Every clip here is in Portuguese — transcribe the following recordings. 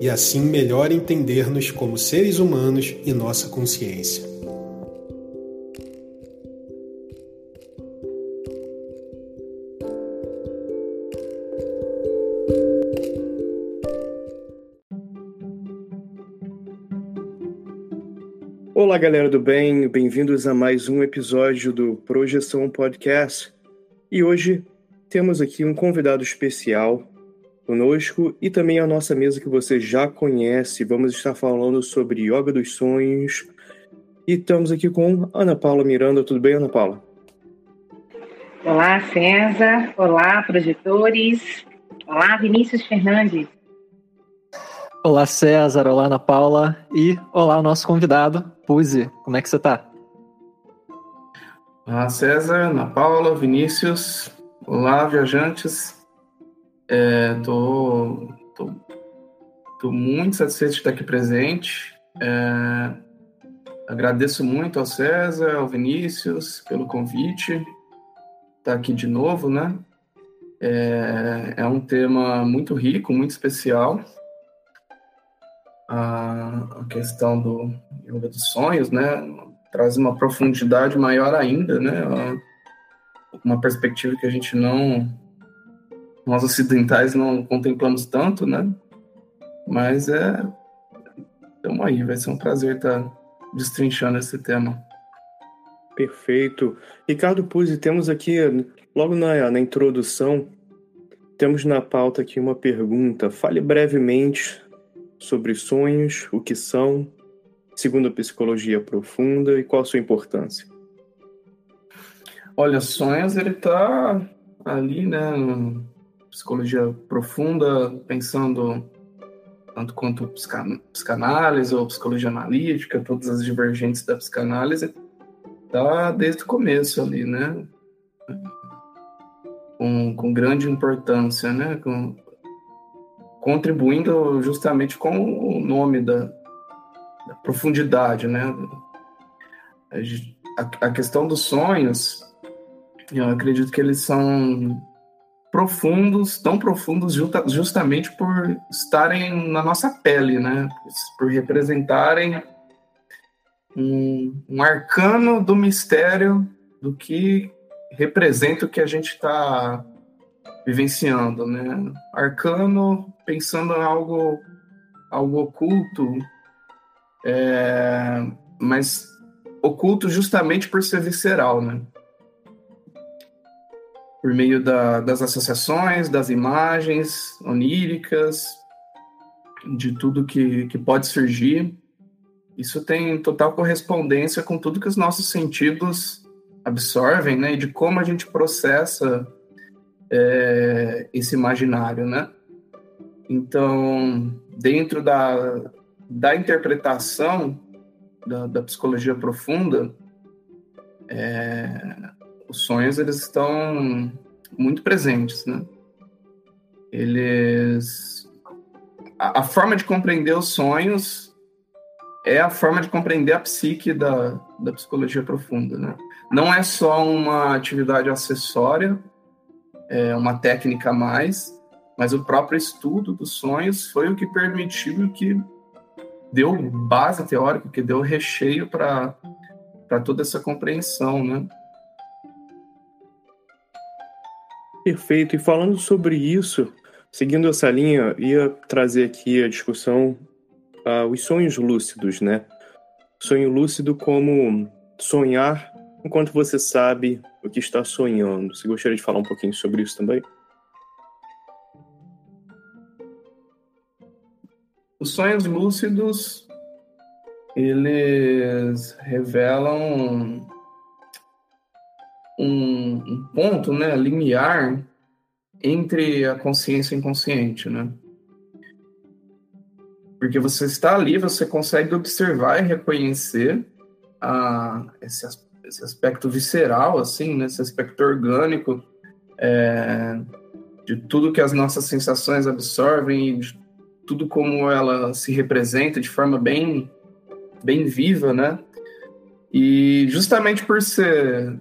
e assim melhor entender-nos como seres humanos e nossa consciência. Olá, galera do bem, bem-vindos a mais um episódio do Projeção Podcast. E hoje temos aqui um convidado especial, conosco e também a nossa mesa que você já conhece. Vamos estar falando sobre Yoga dos Sonhos. E estamos aqui com Ana Paula Miranda. Tudo bem, Ana Paula? Olá, César. Olá, projetores. Olá, Vinícius Fernandes. Olá, César. Olá, Ana Paula. E olá, nosso convidado, Puzi. Como é que você está? Olá, César, Ana Paula, Vinícius. Olá, viajantes. É, tô, tô, tô, muito satisfeito de estar aqui presente. É, agradeço muito ao César, ao Vinícius pelo convite. Estar tá aqui de novo, né? É, é um tema muito rico, muito especial. A, a questão do yoga dos sonhos, né? Traz uma profundidade maior ainda, né? Uma perspectiva que a gente não nós ocidentais não contemplamos tanto, né? Mas é. Estamos aí, vai ser um prazer estar destrinchando esse tema. Perfeito. Ricardo Puzzi, temos aqui, logo na, na introdução, temos na pauta aqui uma pergunta. Fale brevemente sobre sonhos, o que são, segundo a psicologia profunda e qual a sua importância. Olha, sonhos ele está ali, né, psicologia profunda, pensando tanto quanto psicanálise ou psicologia analítica, todas as divergentes da psicanálise, tá desde o começo ali, né? Com, com grande importância, né? Com, contribuindo justamente com o nome da, da profundidade, né? A, a questão dos sonhos, eu acredito que eles são profundos, tão profundos justamente por estarem na nossa pele, né? Por representarem um, um arcano do mistério do que representa o que a gente está vivenciando, né? Arcano pensando em algo, algo oculto, é, mas oculto justamente por ser visceral, né? Por meio da, das associações, das imagens oníricas, de tudo que, que pode surgir. Isso tem total correspondência com tudo que os nossos sentidos absorvem, né? E de como a gente processa é, esse imaginário, né? Então, dentro da, da interpretação da, da psicologia profunda, é, os sonhos eles estão muito presentes, né? Eles a, a, forma de compreender os sonhos é a forma de compreender a psique da, da psicologia profunda, né? Não é só uma atividade acessória, é uma técnica a mais, mas o próprio estudo dos sonhos foi o que permitiu que deu base teórica, que deu recheio para toda essa compreensão, né? Perfeito. E falando sobre isso, seguindo essa linha, ia trazer aqui a discussão uh, os sonhos lúcidos, né? Sonho lúcido como sonhar enquanto você sabe o que está sonhando. Você gostaria de falar um pouquinho sobre isso também? Os sonhos lúcidos, eles revelam um, um ponto, né, limiar entre a consciência e o inconsciente, né? Porque você está ali, você consegue observar e reconhecer a, esse, esse aspecto visceral, assim, né, esse aspecto orgânico é, de tudo que as nossas sensações absorvem, de tudo como ela se representa de forma bem, bem viva, né? E justamente por ser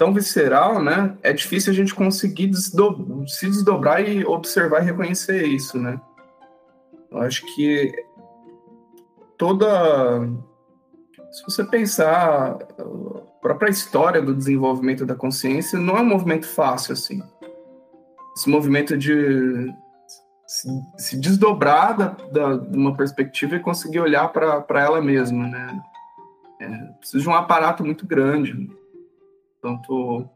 tão visceral, né? É difícil a gente conseguir se desdobrar e observar e reconhecer isso, né? Eu acho que toda. Se você pensar a própria história do desenvolvimento da consciência, não é um movimento fácil assim. Esse movimento de se, se desdobrar da, da, de uma perspectiva e conseguir olhar para ela mesma, né? É, precisa de um aparato muito grande, tanto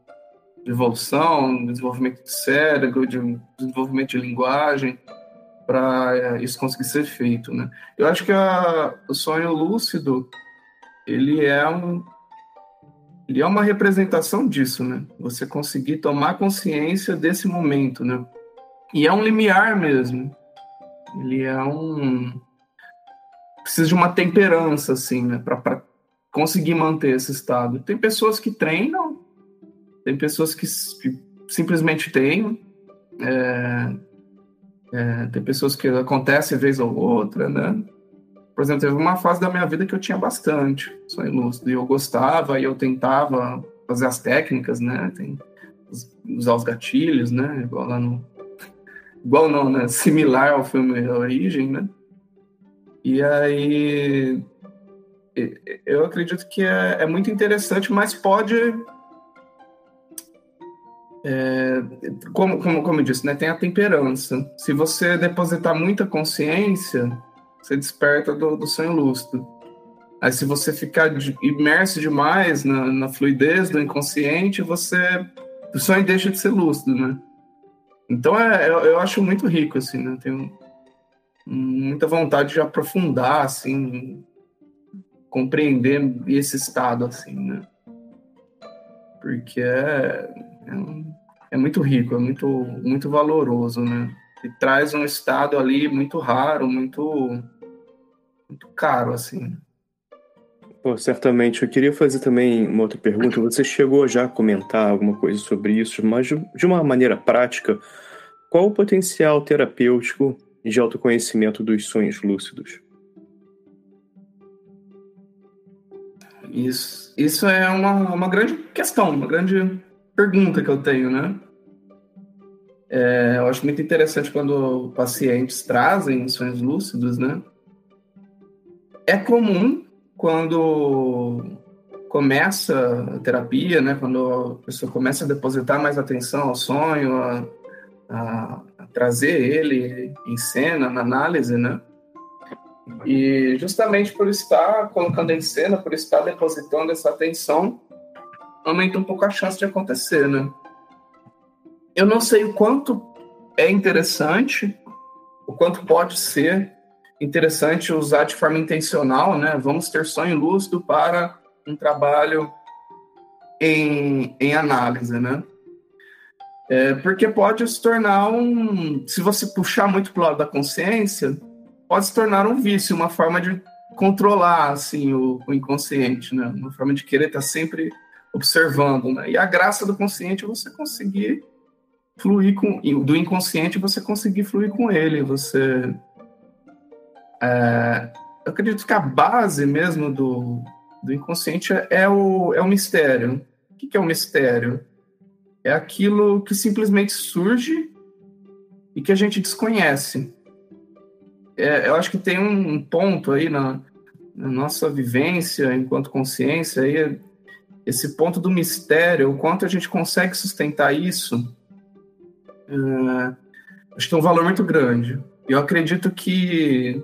de evolução, desenvolvimento de cérebro, de desenvolvimento de linguagem, para é, isso conseguir ser feito, né? Eu acho que a, o sonho lúcido ele é um ele é uma representação disso, né? Você conseguir tomar consciência desse momento, né? E é um limiar mesmo. Ele é um. Precisa de uma temperança, assim, né? Para conseguir manter esse estado. Tem pessoas que treinam, tem pessoas que, simplesmente têm. É, é, tem pessoas que acontece vez ou outra, né? Por exemplo, teve uma fase da minha vida que eu tinha bastante sonho lúcido. E eu gostava e eu tentava fazer as técnicas, né? Tem, usar os gatilhos, né? Igual lá no, igual não, né? Similar ao filme Origem, né? E aí eu acredito que é, é muito interessante, mas pode é, como, como, como eu disse, né, tem a temperança. Se você depositar muita consciência, você desperta do, do sonho lúcido. Aí, se você ficar de, imerso demais na, na, fluidez do inconsciente, você o sonho deixa de ser lúcido, né? Então é, eu, eu acho muito rico, assim, né? Tenho muita vontade de aprofundar, assim, compreender esse estado, assim, né? Porque é, é, é muito rico, é muito, muito valoroso, né? E traz um estado ali muito raro, muito, muito caro, assim. Pô, certamente. Eu queria fazer também uma outra pergunta. Você chegou já a comentar alguma coisa sobre isso, mas de uma maneira prática, qual o potencial terapêutico de autoconhecimento dos sonhos lúcidos? Isso, isso é uma, uma grande questão, uma grande pergunta que eu tenho, né? É, eu acho muito interessante quando pacientes trazem sonhos lúcidos, né? É comum quando começa a terapia, né, quando a pessoa começa a depositar mais atenção ao sonho, a, a, a trazer ele em cena, na análise, né, E justamente por estar colocando em cena, por estar depositando essa atenção, aumenta um pouco a chance de acontecer, né? Eu não sei o quanto é interessante, o quanto pode ser interessante usar de forma intencional, né? Vamos ter sonho lúcido para um trabalho em, em análise, né? É, porque pode se tornar um. Se você puxar muito para o lado da consciência, pode se tornar um vício, uma forma de controlar assim o, o inconsciente, né? Uma forma de querer estar sempre observando, né? E a graça do consciente é você conseguir fluir com do inconsciente você conseguir fluir com ele, você é, eu acredito que a base mesmo do, do inconsciente é o, é o mistério. O que é o mistério? É aquilo que simplesmente surge e que a gente desconhece. É, eu acho que tem um ponto aí na, na, nossa vivência enquanto consciência, aí, esse ponto do mistério, o quanto a gente consegue sustentar isso, é, acho que tem um valor muito grande. Eu acredito que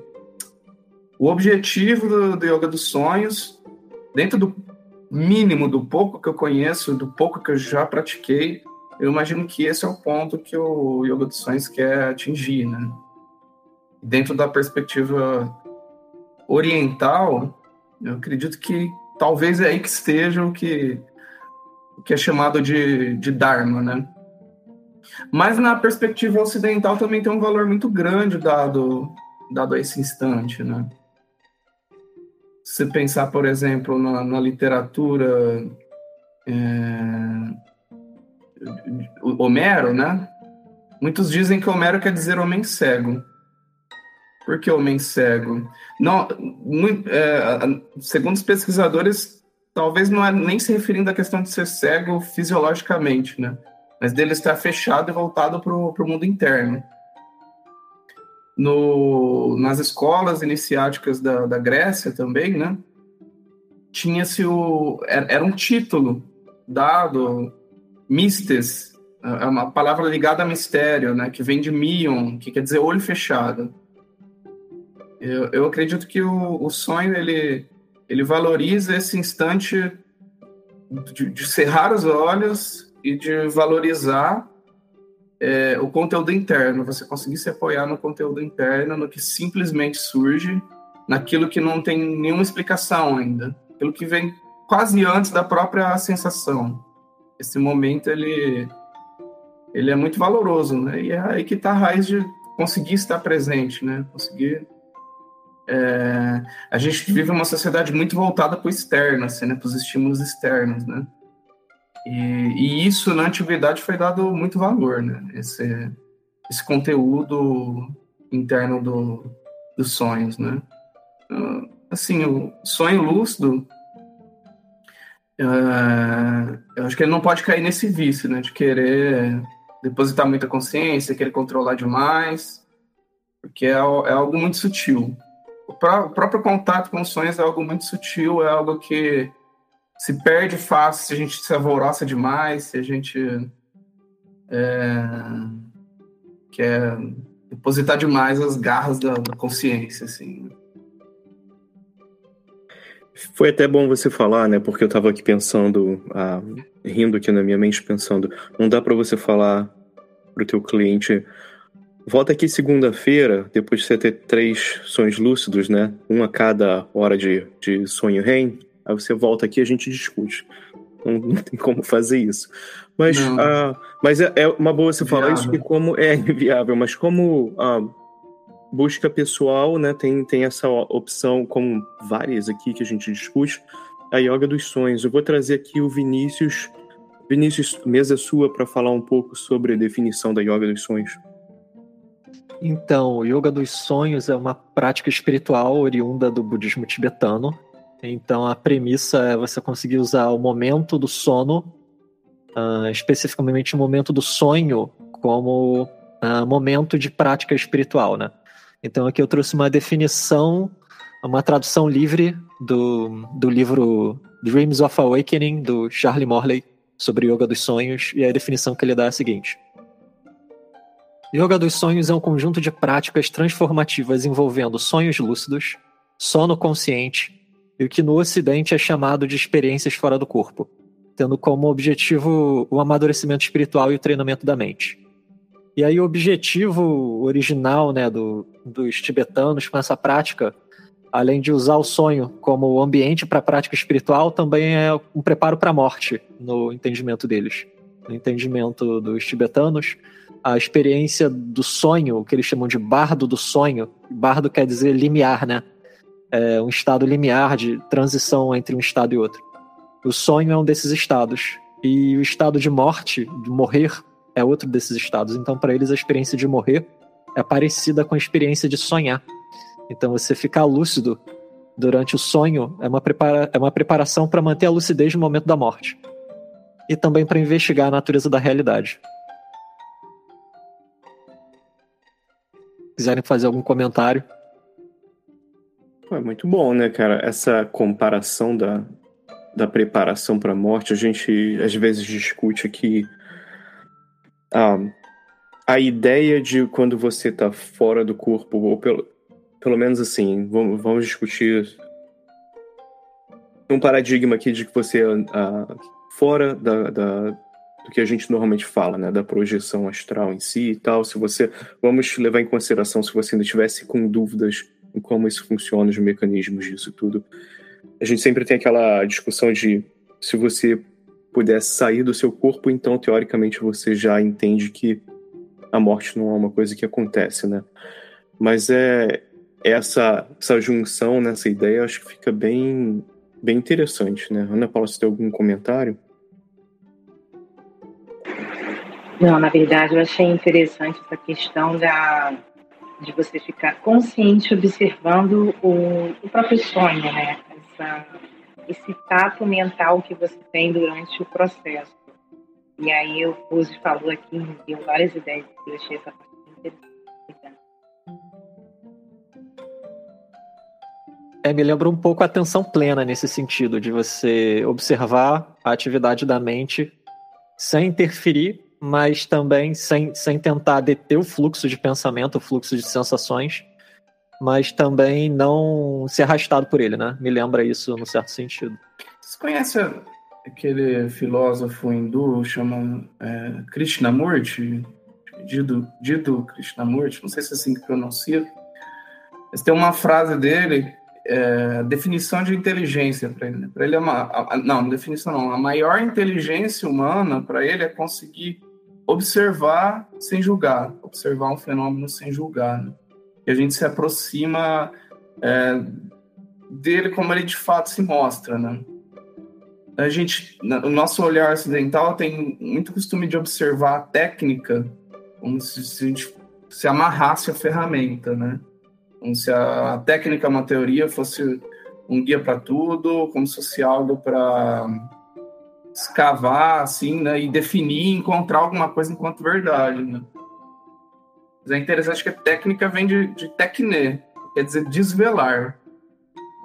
o objetivo do, do Yoga dos Sonhos, dentro do mínimo, do pouco que eu conheço, do pouco que eu já pratiquei, eu imagino que esse é o ponto que o Yoga dos Sonhos quer atingir, né? Dentro da perspectiva oriental, eu acredito que talvez é aí que esteja o que, o que é chamado de, de Dharma, né? Mas na perspectiva ocidental também tem um valor muito grande dado, dado a esse instante, né? Se pensar, por exemplo, na, na literatura é, Homero, né? Muitos dizem que Homero quer dizer homem cego. Por que homem cego? Não, muito, é, segundo os pesquisadores, talvez não é nem se referindo à questão de ser cego fisiologicamente, né? Mas dele estar fechado e voltado para o mundo interno no, nas escolas iniciáticas da, da Grécia também, né? Tinha-se o. Era um título dado, mistes, é uma palavra ligada a mistério, né? Que vem de mion, que quer dizer olho fechado. Eu, eu acredito que o, o sonho ele, ele valoriza esse instante de, de cerrar os olhos e de valorizar é, o conteúdo interno, você conseguir se apoiar no conteúdo interno, no que simplesmente surge, naquilo que não tem nenhuma explicação ainda, aquilo que vem quase antes da própria sensação. Esse momento ele ele é muito valoroso, né? E é aí que está a raiz de conseguir estar presente, né? Conseguir é, a gente vive uma sociedade muito voltada para o externo, assim, né? Para os estímulos externos, né? E, e, isso na antiguidade foi dado muito valor, né? Esse, esse conteúdo interno do, dos sonhos, né? Uh, assim, o sonho lúcido, uh, eu acho que ele não pode cair nesse vício, né? De querer depositar muita consciência, querer controlar demais, porque é, é algo muito sutil. O, pró o próprio contato com os sonhos é algo muito sutil, é algo que se perde fácil se a gente se alvoroça demais, se a gente é, quer depositar demais as garras da, da consciência, assim. Foi até bom você falar, né? Porque eu estava aqui pensando, ah, rindo aqui na minha mente, pensando, não dá para você falar pro teu cliente, volta aqui segunda-feira, depois de você ter três sonhos lúcidos, né? Um a cada hora de, de sonho REM, Aí você volta aqui e a gente discute. Não, não, tem como fazer isso. Mas, uh, mas é, é, uma boa você falar isso, que como é inviável, mas como uh, busca pessoal, né, tem, tem essa opção, como várias aqui que a gente discute, a yoga dos sonhos. Eu vou trazer aqui o Vinícius. Vinícius, mesa sua para falar um pouco sobre a definição da yoga dos sonhos. Então, o yoga dos sonhos é uma prática espiritual oriunda do budismo tibetano então a premissa é você conseguir usar o momento do sono, uh, especificamente o momento do sonho, como uh, momento de prática espiritual, né? Então aqui eu trouxe uma definição, uma tradução livre do, do livro Dreams of Awakening, do Charlie Morley, sobre yoga dos sonhos, e a definição que ele dá é a seguinte. Yoga dos sonhos é um conjunto de práticas transformativas envolvendo sonhos lúcidos, sono consciente e o que no Ocidente é chamado de experiências fora do corpo, tendo como objetivo o amadurecimento espiritual e o treinamento da mente. E aí o objetivo original né, do, dos tibetanos com essa prática, além de usar o sonho como ambiente para a prática espiritual, também é um preparo para a morte, no entendimento deles. No entendimento dos tibetanos, a experiência do sonho, o que eles chamam de bardo do sonho, bardo quer dizer limiar, né? É um estado limiar de transição entre um estado e outro. O sonho é um desses estados. E o estado de morte, de morrer, é outro desses estados. Então, para eles, a experiência de morrer é parecida com a experiência de sonhar. Então, você ficar lúcido durante o sonho é uma, prepara é uma preparação para manter a lucidez no momento da morte. E também para investigar a natureza da realidade. Quiserem fazer algum comentário. É muito bom, né, cara? Essa comparação da, da preparação para a morte, a gente às vezes discute aqui a, a ideia de quando você está fora do corpo, ou pelo, pelo menos assim, vamos, vamos discutir um paradigma aqui de que você uh, fora da, da, do que a gente normalmente fala, né, da projeção astral em si e tal, se você, vamos levar em consideração se você ainda tivesse com dúvidas em como isso funciona, os mecanismos disso tudo, a gente sempre tem aquela discussão de se você pudesse sair do seu corpo, então teoricamente você já entende que a morte não é uma coisa que acontece, né? Mas é essa essa junção nessa ideia, acho que fica bem bem interessante, né? Ana Paula, você tem algum comentário? Não, na verdade eu achei interessante essa questão da de você ficar consciente observando o, o próprio sonho, né? Essa, esse tato mental que você tem durante o processo. E aí o Rose falou aqui, me deu várias ideias, eu achei essa parte interessante. É, me lembra um pouco a atenção plena nesse sentido, de você observar a atividade da mente sem interferir, mas também sem, sem tentar deter o fluxo de pensamento, o fluxo de sensações, mas também não ser arrastado por ele, né? Me lembra isso no certo sentido. Você conhece aquele filósofo hindu chama é, Krishnamurti? Dido, Dido Krishnamurti, não sei se é assim que pronuncia. Mas tem uma frase dele, é, definição de inteligência para ele. Né? Para ele é uma, a, não, definição não. A maior inteligência humana para ele é conseguir observar sem julgar, observar um fenômeno sem julgar. Né? que a gente se aproxima é, dele como ele de fato se mostra, né? A gente, o nosso olhar ocidental tem muito costume de observar a técnica como se, se a gente se amarrasse a ferramenta, né? Como se a, a técnica, uma teoria, fosse um guia para tudo, como se fosse algo para escavar, assim, né? E definir, encontrar alguma coisa enquanto verdade, né? Mas é interessante que a técnica vem de, de tecne, quer dizer desvelar.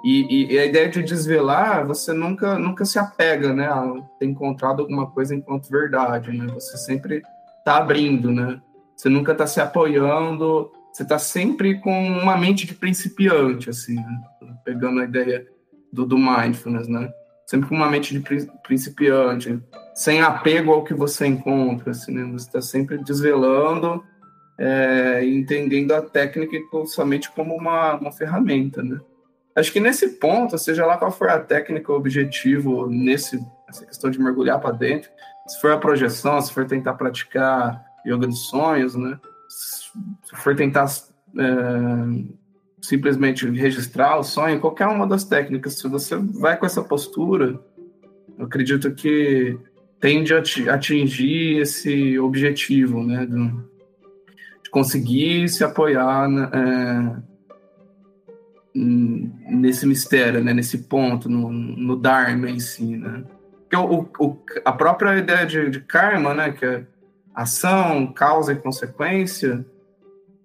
E, e, a ideia de desvelar, você nunca, nunca se apega, né, a ter encontrado alguma coisa enquanto verdade, né? Você sempre está abrindo, né? Você nunca está se apoiando, você está sempre com uma mente de principiante, assim, né? pegando a ideia do, do mindfulness, né? Sempre com uma mente de principiante, sem apego ao que você encontra, assim, né? Você está sempre desvelando é, entendendo a técnica somente como uma, uma ferramenta, né? Acho que nesse ponto, seja lá qual for a técnica, o objetivo nesse essa questão de mergulhar para dentro, se for a projeção, se for tentar praticar yoga dos sonhos, né? Se for tentar é, simplesmente registrar o sonho, qualquer uma das técnicas, se você vai com essa postura, eu acredito que tende a atingir esse objetivo, né? Do, conseguir se apoiar é, nesse mistério, né, nesse ponto, no, no Dharma em si, né? Porque o, o, a própria ideia de, de karma, né, que é ação, causa e consequência,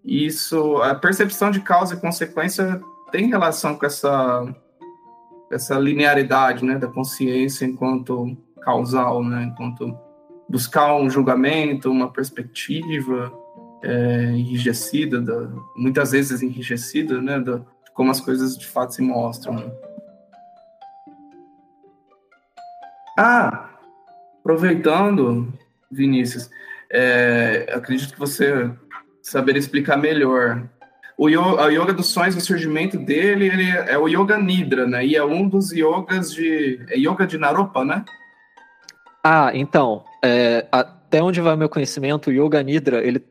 isso, a percepção de causa e consequência tem relação com essa essa linearidade, né, da consciência enquanto causal, né, enquanto buscar um julgamento, uma perspectiva, é, enrijecida, da, muitas vezes enrijecida, né, da, de como as coisas de fato se mostram. Né? Ah, aproveitando, Vinícius, é, acredito que você saberia explicar melhor. O yoga, a yoga dos sonhos, o surgimento dele, ele é o yoga nidra, né? E é um dos yogas de é yoga de Naropa, né? Ah, então, é, até onde vai meu conhecimento, o yoga nidra, ele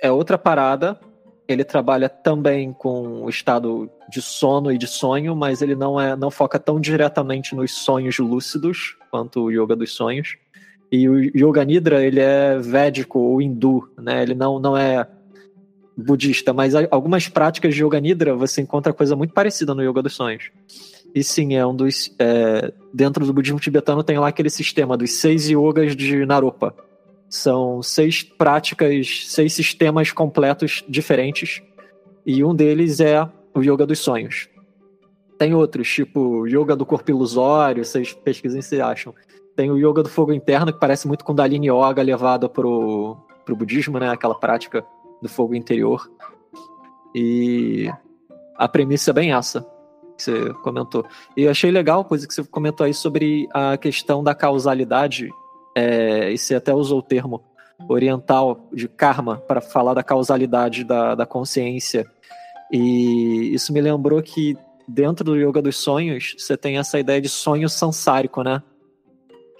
é outra parada. Ele trabalha também com o estado de sono e de sonho, mas ele não é não foca tão diretamente nos sonhos lúcidos quanto o yoga dos sonhos. E o Yoga Nidra, ele é védico ou hindu, né? Ele não, não é budista, mas algumas práticas de Yoga Nidra você encontra coisa muito parecida no Yoga dos Sonhos. E sim, é um dos. É, dentro do budismo tibetano tem lá aquele sistema dos seis yogas de Naropa. São seis práticas, seis sistemas completos diferentes. E um deles é o Yoga dos Sonhos. Tem outros, tipo Yoga do Corpo Ilusório, vocês pesquisem se acham. Tem o Yoga do Fogo Interno, que parece muito Kundalini Yoga levado pro, pro budismo, né? Aquela prática do fogo interior. E a premissa é bem essa que você comentou. E eu achei legal a coisa que você comentou aí sobre a questão da causalidade, é, e você até usou o termo oriental de karma para falar da causalidade da, da consciência. E isso me lembrou que dentro do yoga dos sonhos, você tem essa ideia de sonho sansárico, né?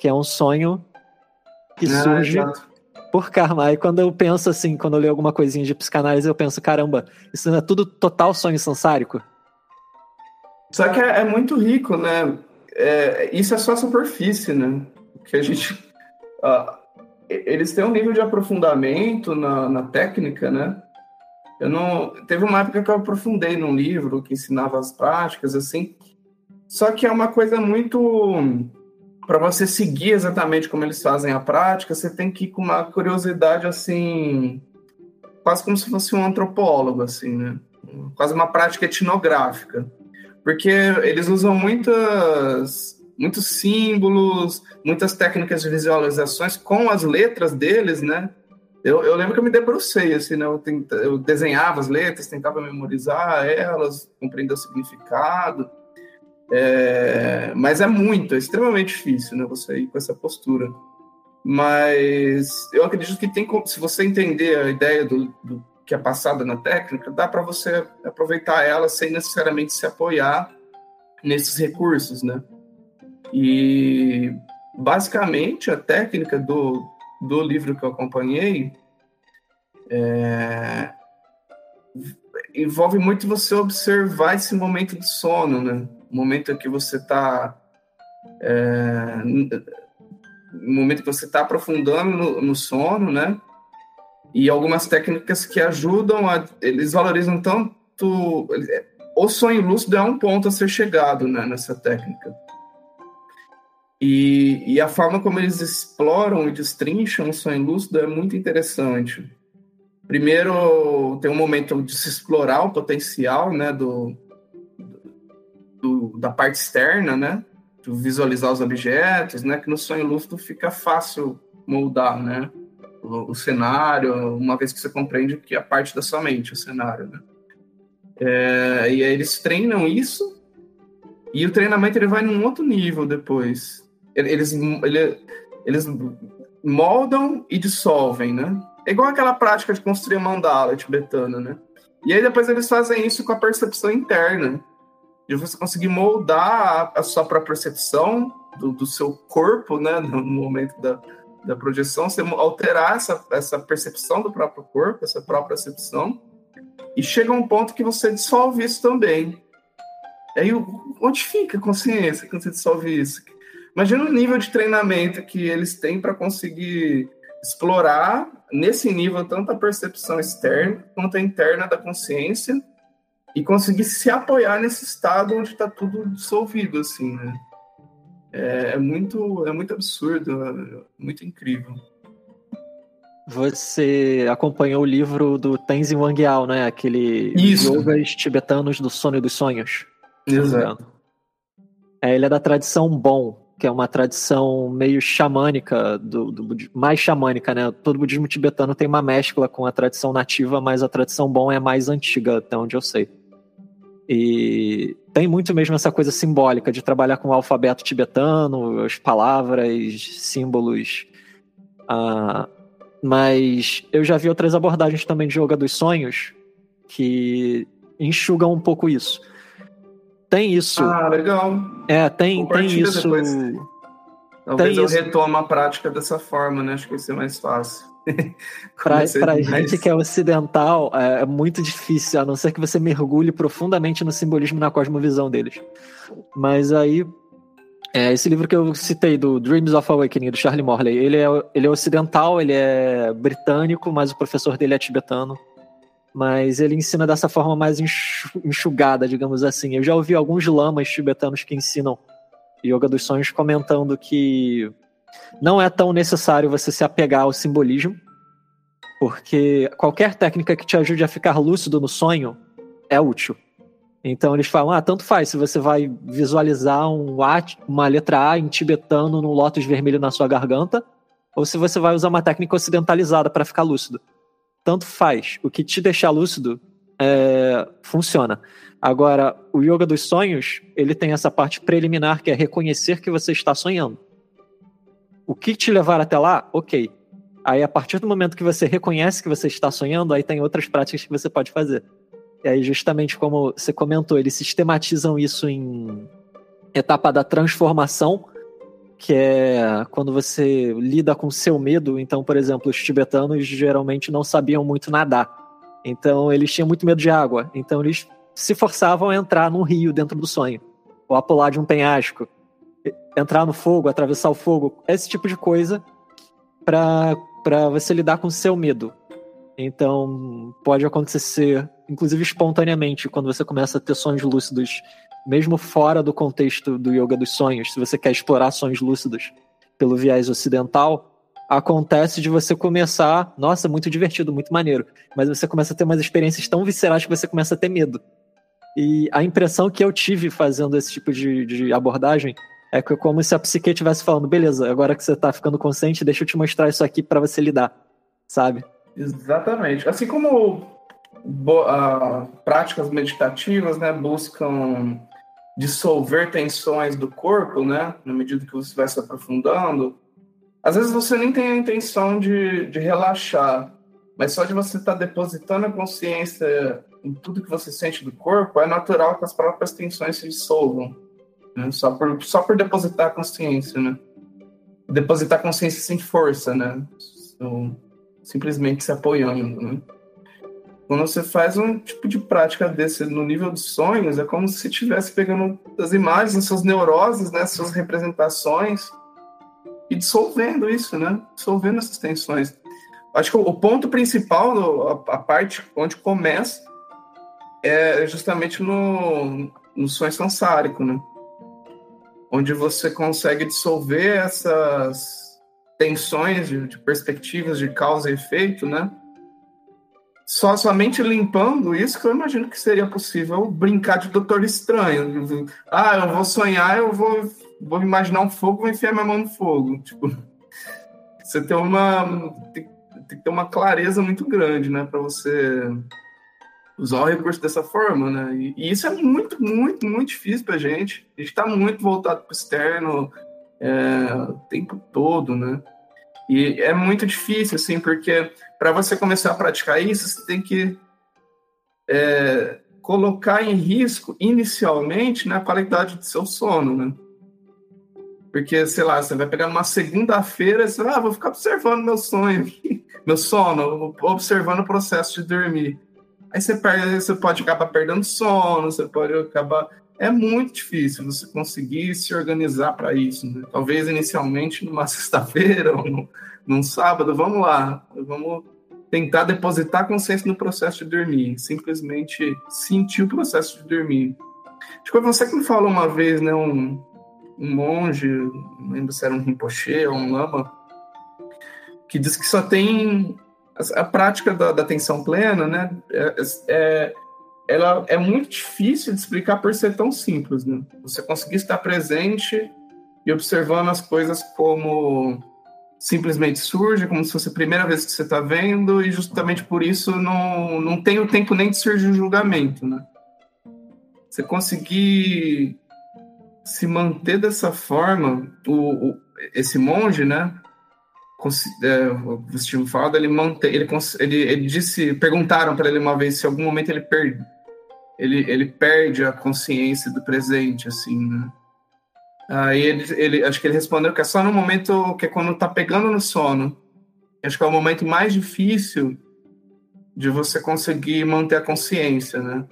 que é um sonho que ah, surge. Por karma. Aí quando eu penso assim, quando eu leio alguma coisinha de psicanálise, eu penso, caramba, isso é tudo total sonho sansárico? Só que é, é muito rico, né? É, isso é só a superfície, né? Que a gente. Uh, eles têm um nível de aprofundamento na, na técnica, né? Eu não. Teve uma época que eu aprofundei num livro que ensinava as práticas, assim. Só que é uma coisa muito para você seguir exatamente como eles fazem a prática, você tem que ir com uma curiosidade assim, quase como se fosse um antropólogo, assim, né? Quase uma prática etnográfica. Porque eles usam muitas, muitos símbolos, muitas técnicas de visualizações com as letras deles, né? Eu, eu lembro que eu me debrucei, assim, né? Eu, tenta, eu desenhava as letras, tentava memorizar elas, compreender o significado. É, mas é muito, é extremamente difícil, né? Você ir com essa postura. Mas eu acredito que tem, se você entender a ideia do, do que é passada na técnica, dá para você aproveitar ela sem necessariamente se apoiar nesses recursos, né? E basicamente a técnica do, do livro que eu acompanhei é, envolve muito você observar esse momento de sono, né? Momento que você está é, momento que você está aprofundando no, no, sono, né? E algumas técnicas que ajudam a. Eles valorizam tanto. O sonho lúcido é um ponto a ser chegado né, nessa técnica. E, e a forma como eles exploram e destrincham o sonho lúcido é muito interessante. Primeiro, tem um momento de se explorar o potencial né, do, da parte externa, né? De visualizar os objetos, né? Que no sonho lúcido fica fácil moldar, né? O, o, cenário, uma vez que você compreende que é parte da sua mente, o cenário, né? É, e aí eles treinam isso e o treinamento ele vai num outro nível depois. Eles, ele, eles moldam e dissolvem, né? É igual aquela prática de construir mandala tibetana, né? E aí depois eles fazem isso com a percepção interna, de você conseguir moldar a, a sua própria percepção do, do, seu corpo, né, no momento da, da projeção, você alterar essa, essa percepção do próprio corpo, essa própria percepção, e chega um ponto que você dissolve isso também. Aí, onde fica a consciência quando você dissolve isso? Imagina o nível de treinamento que eles têm para conseguir explorar nesse nível tanto a percepção externa quanto a interna da consciência e conseguir se apoiar nesse estado onde está tudo dissolvido, assim, né? É, é, muito, é muito absurdo, é muito incrível. Você acompanhou o livro do Tenzin Wangyal, né? Aquele Isso. Yogas Tibetanos do Sono e dos Sonhos. Exato. É, ele é da tradição Bon, que é uma tradição meio xamânica, do, do, mais xamânica, né? Todo budismo tibetano tem uma mescla com a tradição nativa, mas a tradição bom é mais antiga, até onde eu sei. E tem muito mesmo essa coisa simbólica de trabalhar com o alfabeto tibetano, as palavras, símbolos. Ah, mas eu já vi outras abordagens também de yoga dos sonhos que enxugam um pouco isso. Tem isso. Ah, legal. É, tem, tem isso. Depois. Talvez tem eu isso. retome a prática dessa forma, né? Acho que vai ser mais fácil. pra, pra gente que é ocidental, é, é muito difícil, a não ser que você mergulhe profundamente no simbolismo na cosmovisão deles. Mas aí, é, esse livro que eu citei, do Dreams of Awakening, do Charlie Morley, ele é, ele é ocidental, ele é britânico, mas o professor dele é tibetano mas ele ensina dessa forma mais enxugada, digamos assim. Eu já ouvi alguns lamas tibetanos que ensinam yoga dos sonhos comentando que não é tão necessário você se apegar ao simbolismo, porque qualquer técnica que te ajude a ficar lúcido no sonho é útil. Então eles falam, ah, tanto faz se você vai visualizar um a, uma letra A em tibetano no lótus vermelho na sua garganta, ou se você vai usar uma técnica ocidentalizada para ficar lúcido tanto faz. O que te deixar lúcido é, funciona. Agora, o yoga dos sonhos, ele tem essa parte preliminar que é reconhecer que você está sonhando. O que te levar até lá? Ok. Aí, a partir do momento que você reconhece que você está sonhando, aí tem outras práticas que você pode fazer. E aí, justamente como você comentou, eles sistematizam isso em etapa da transformação, que é quando você lida com seu medo. Então, por exemplo, os tibetanos geralmente não sabiam muito nadar. Então, eles tinham muito medo de água. Então, eles se forçavam a entrar num rio dentro do sonho, ou a pular de um penhasco, entrar no fogo, atravessar o fogo, esse tipo de coisa para você lidar com seu medo. Então, pode acontecer, inclusive espontaneamente, quando você começa a ter sonhos lúcidos mesmo fora do contexto do yoga dos sonhos, se você quer explorar sonhos lúcidos pelo viés ocidental, acontece de você começar, nossa, muito divertido, muito maneiro, mas você começa a ter umas experiências tão viscerais que você começa a ter medo. E a impressão que eu tive fazendo esse tipo de, de abordagem é como se a psique estivesse falando, beleza, agora que você tá ficando consciente, deixa eu te mostrar isso aqui para você lidar, sabe? Exatamente. Assim como uh, práticas meditativas, né, buscam dissolver tensões do corpo, né? Na medida que você vai se aprofundando. Às vezes você nem tem a intenção de, de relaxar, mas só de você estar tá depositando a consciência em tudo que você sente do corpo, é natural que as próprias tensões se dissolvam. Né? Só, por, só por depositar a consciência, né? Depositar a consciência sem força, né? Simplesmente se apoiando, né? Quando você faz um tipo de prática desse no nível dos sonhos, é como se estivesse pegando as imagens, suas neuroses, né, suas representações e dissolvendo isso, né? Dissolvendo essas tensões. Acho que o ponto principal, a parte onde começa, é justamente no, no sonho sansárico, né? Onde você consegue dissolver essas tensões de, de perspectivas de causa e efeito, né? só somente limpando isso que eu imagino que seria possível brincar de Doutor Estranho. Ah, eu vou sonhar, eu vou, vou imaginar um fogo, vou enfiar minha mão no fogo. Tipo, você tem uma tem, tem que ter uma clareza muito grande, né, para você usar o recurso dessa forma, né? E, e, isso é muito, muito, muito difícil para gente. A gente está muito voltado para o externo é, o tempo todo, né? E é muito difícil, assim, porque para você começar a praticar isso, você tem que é, colocar em risco, inicialmente, né, a qualidade do seu sono, né? Porque, sei lá, você vai pegar uma segunda-feira e você vai, ah, vou ficar observando meu sonho, meu sono, observando o processo de dormir. Aí você, perde, você pode acabar perdendo sono, você pode acabar. É muito difícil você conseguir se organizar para isso. Né? Talvez inicialmente numa sexta-feira ou num sábado, vamos lá, vamos tentar depositar consciência no processo de dormir, simplesmente sentir o processo de dormir. Acho que você que me falou uma vez, né, um, um monge, não lembro se era um Rinpoche ou um Lama, que diz que só tem a, prática da, da, atenção plena, né, é, é, ela é muito difícil de explicar por ser tão simples, né? Você conseguir estar presente e e observando as coisas como simplesmente surge, como se fosse a primeira vez que você está vendo, e justamente por isso não, não tem o tempo nem de surgir o julgamento, né? Você conseguir se manter dessa forma, o, o esse monge, né? É, o Steve Fado, ele, mantém, ele, ele, ele disse, perguntaram para ele uma vez se em algum momento ele perde, ele, ele perde a consciência do presente, assim, né? Aí ele, ele, acho que ele respondeu que é só no momento que é quando tá pegando no sono. Acho que é o momento mais difícil de você conseguir manter a consciência, né?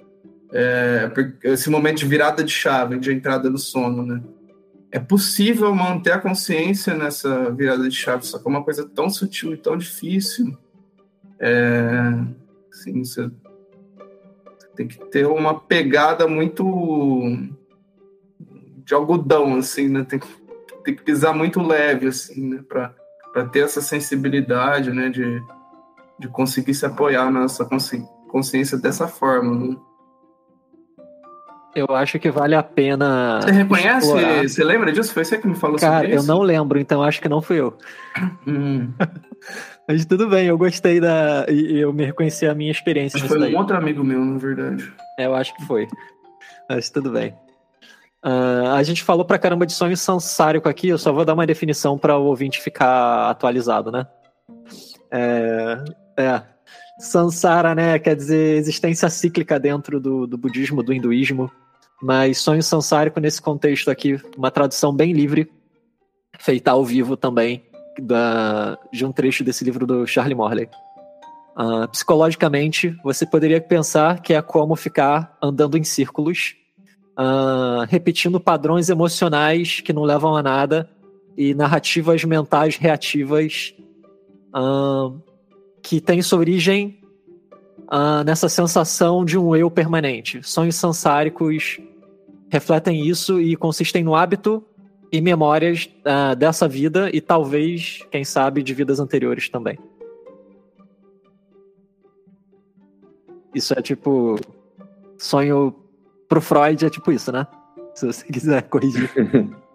É, esse momento de virada de chave, de entrada no sono, né? É possível manter a consciência nessa virada de chave, só que é uma coisa tão sutil e tão difícil. É, assim, você tem que ter uma pegada muito de algodão, assim, né? Tem que, tem que pisar muito leve, assim, né? Para ter essa sensibilidade, né? De, de conseguir se apoiar consci, consciência dessa forma, né? Eu acho que vale a pena. Você reconhece? Explorar. Você lembra disso? Foi você que me falou Cara, sobre isso? Cara, eu não lembro, então acho que não fui eu. Hum. Mas tudo bem, eu gostei da. E eu me reconheci a minha experiência. Foi daí. um outro amigo meu, na verdade. É, eu acho que foi. Mas tudo bem. Uh, a gente falou pra caramba de sonho sansárico aqui, eu só vou dar uma definição para o ouvinte ficar atualizado, né? É, é, Sansara, né, quer dizer existência cíclica dentro do, do budismo, do hinduísmo, mas sonho sansárico nesse contexto aqui, uma tradução bem livre, feita ao vivo também, da, de um trecho desse livro do Charlie Morley. Uh, psicologicamente, você poderia pensar que é como ficar andando em círculos, uh, repetindo padrões emocionais que não levam a nada e narrativas mentais reativas uh, que têm sua origem nessa sensação de um eu permanente. Sonhos sansáricos refletem isso e consistem no hábito e memórias uh, dessa vida e talvez, quem sabe, de vidas anteriores também. Isso é tipo sonho pro Freud é tipo isso, né? Se você quiser corrigir.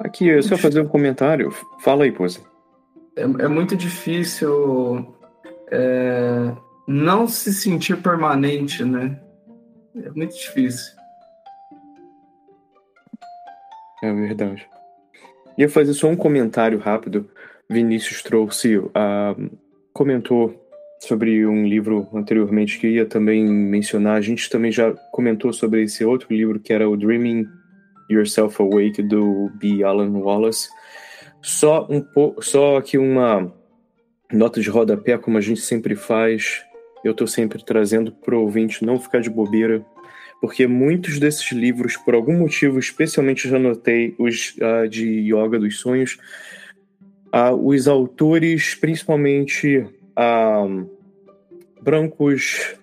Aqui, eu só fazer um comentário. Fala aí, Poça. É, é, muito difícil é, não se sentir permanente, né? É muito difícil. É verdade. Ia fazer só um comentário rápido. Vinícius trouxe uh, comentou sobre um livro anteriormente que ia também mencionar. A gente também já comentou sobre esse outro livro que era o Dreaming Yourself Awake do B. Alan Wallace. Só um pouco, só aqui uma nota de rodapé, como a gente sempre faz. Eu estou sempre trazendo para o ouvinte não ficar de bobeira, porque muitos desses livros, por algum motivo, especialmente já notei os uh, de Yoga dos Sonhos, Uh, os autores, principalmente uh, brancos,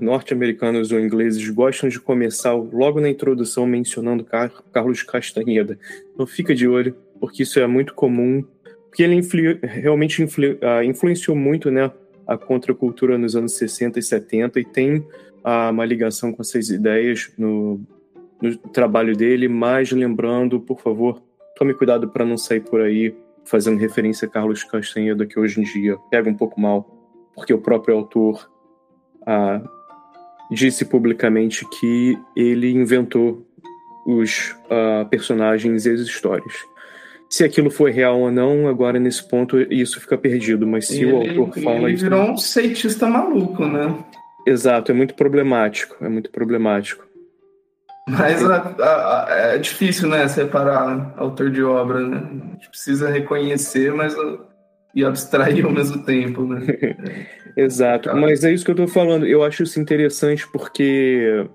norte-americanos ou ingleses, gostam de começar logo na introdução mencionando Car Carlos Castaneda. Então fica de olho, porque isso é muito comum, porque ele influ realmente influ influenciou muito né, a contracultura nos anos 60 e 70 e tem uma ligação com essas ideias no, no trabalho dele, mas lembrando, por favor, tome cuidado para não sair por aí fazendo referência a Carlos Castaneda, que hoje em dia pega um pouco mal, porque o próprio autor ah, disse publicamente que ele inventou os ah, personagens e as histórias. Se aquilo foi real ou não, agora nesse ponto isso fica perdido, mas se ele, o autor fala ele virou um cientista maluco, né? Exato, é muito problemático, é muito problemático. Mas a, a, a, é difícil, né, separar autor de obra, né? A gente precisa reconhecer, mas e abstrair ao mesmo tempo, né? Exato, mas é isso que eu tô falando. Eu acho isso interessante porque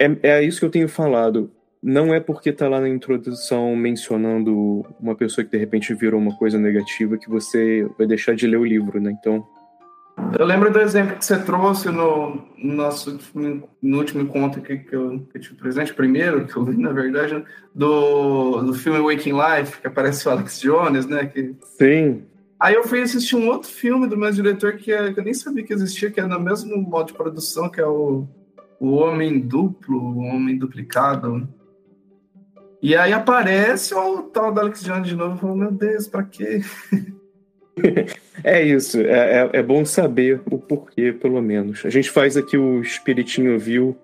é, é isso que eu tenho falado. Não é porque tá lá na introdução mencionando uma pessoa que de repente virou uma coisa negativa que você vai deixar de ler o livro, né? Então, eu lembro do exemplo que você trouxe no, nosso no último encontro que, que, eu, que eu tive presente, primeiro, que eu vi, na verdade, do, do filme Waking Life, que aparece o Alex Jones, né? Que... Sim. Aí eu fui assistir um outro filme do mesmo diretor que, é, que eu nem sabia que existia, que é no mesmo modo de produção, que é o o homem duplo, o homem duplicado. E aí aparece o tal da Alex Jones de novo e fala, meu Deus, pra quê? É isso, é, é, é, bom saber o porquê, pelo menos. A gente faz aqui o Espiritinho Viu,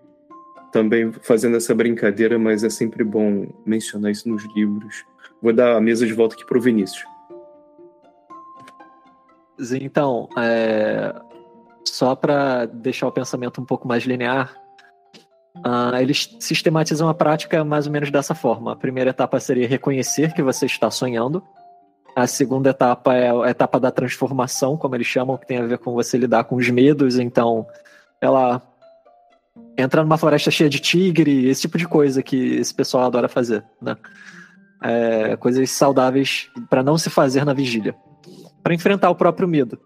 também fazendo essa brincadeira, mas é sempre bom mencionar isso nos livros. Vou dar a mesa de volta aqui para o Vinícius. Então, é... só para deixar o pensamento um pouco mais linear, uh, eles sistematizam a prática mais ou menos dessa forma. A primeira etapa seria reconhecer que você está sonhando. A segunda etapa é a etapa da transformação, como eles chamam, que tem a ver com você lidar com os medos. Então, ela entra numa floresta cheia de tigre, esse tipo de coisa que esse pessoal adora fazer, né? É, coisas saudáveis para não se fazer na vigília, para enfrentar o próprio medo.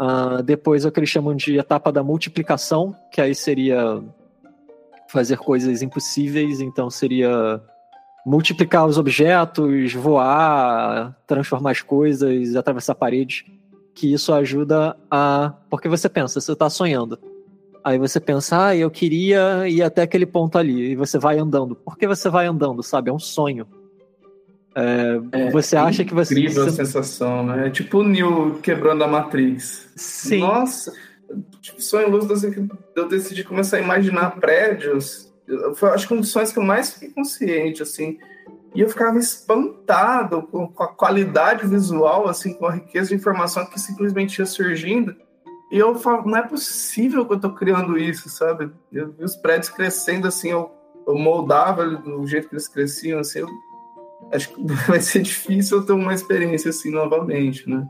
Uh, depois é o que eles chamam de etapa da multiplicação, que aí seria fazer coisas impossíveis, então seria multiplicar os objetos, voar, transformar as coisas, atravessar paredes, que isso ajuda a. Porque você pensa, você está sonhando. Aí você pensa, ah, eu queria ir até aquele ponto ali, e você vai andando. Por que você vai andando, sabe? É um sonho. É, é, você acha que você. Incrível a sensação, né? É tipo o Neo quebrando a Matrix. Sim. Nossa, tipo, sonho lúcido eu decidi começar a imaginar prédios foi, acho que um dos sonhos que eu mais fiquei consciente, assim. E eu ficava espantado com, com a qualidade visual, assim, com a riqueza de informação que simplesmente ia surgindo. E eu falo, não é possível que eu tô criando isso, sabe? Eu vi os prédios crescendo, assim, eu, eu moldava do jeito que eles cresciam, assim, eu, acho que vai ser difícil eu ter uma experiência assim novamente, né?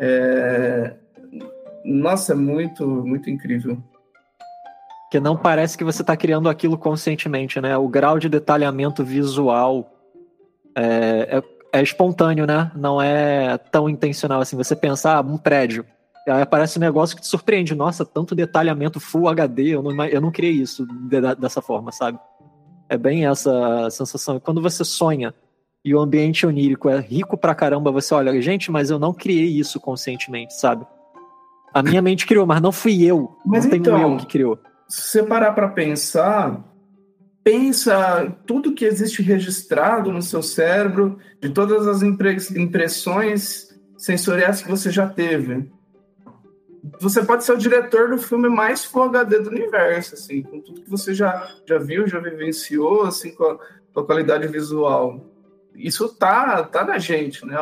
É... Nossa, é muito, muito incrível. Que não parece que você está criando aquilo conscientemente, né? O grau de detalhamento visual é, é, é, espontâneo, né? Não é tão intencional assim. Você pensar, ah, um prédio. Aí aparece um negócio que te surpreende. Nossa, tanto detalhamento Full HD, eu não, eu não criei isso de, dessa forma, sabe? É bem essa sensação. E quando você sonha e o ambiente onírico é rico pra caramba, você olha, gente, mas eu não criei isso conscientemente, sabe? A minha mente criou, mas não fui eu. Mas não então, eu que criou se você parar para pensar, pensa tudo que existe registrado no seu cérebro, de todas as impressões sensoriais que você já teve. Você pode ser o diretor do filme mais Full HD do universo, assim, com tudo que você já, já viu, já vivenciou, assim, com a, com a qualidade visual. Isso tá, tá na gente, né?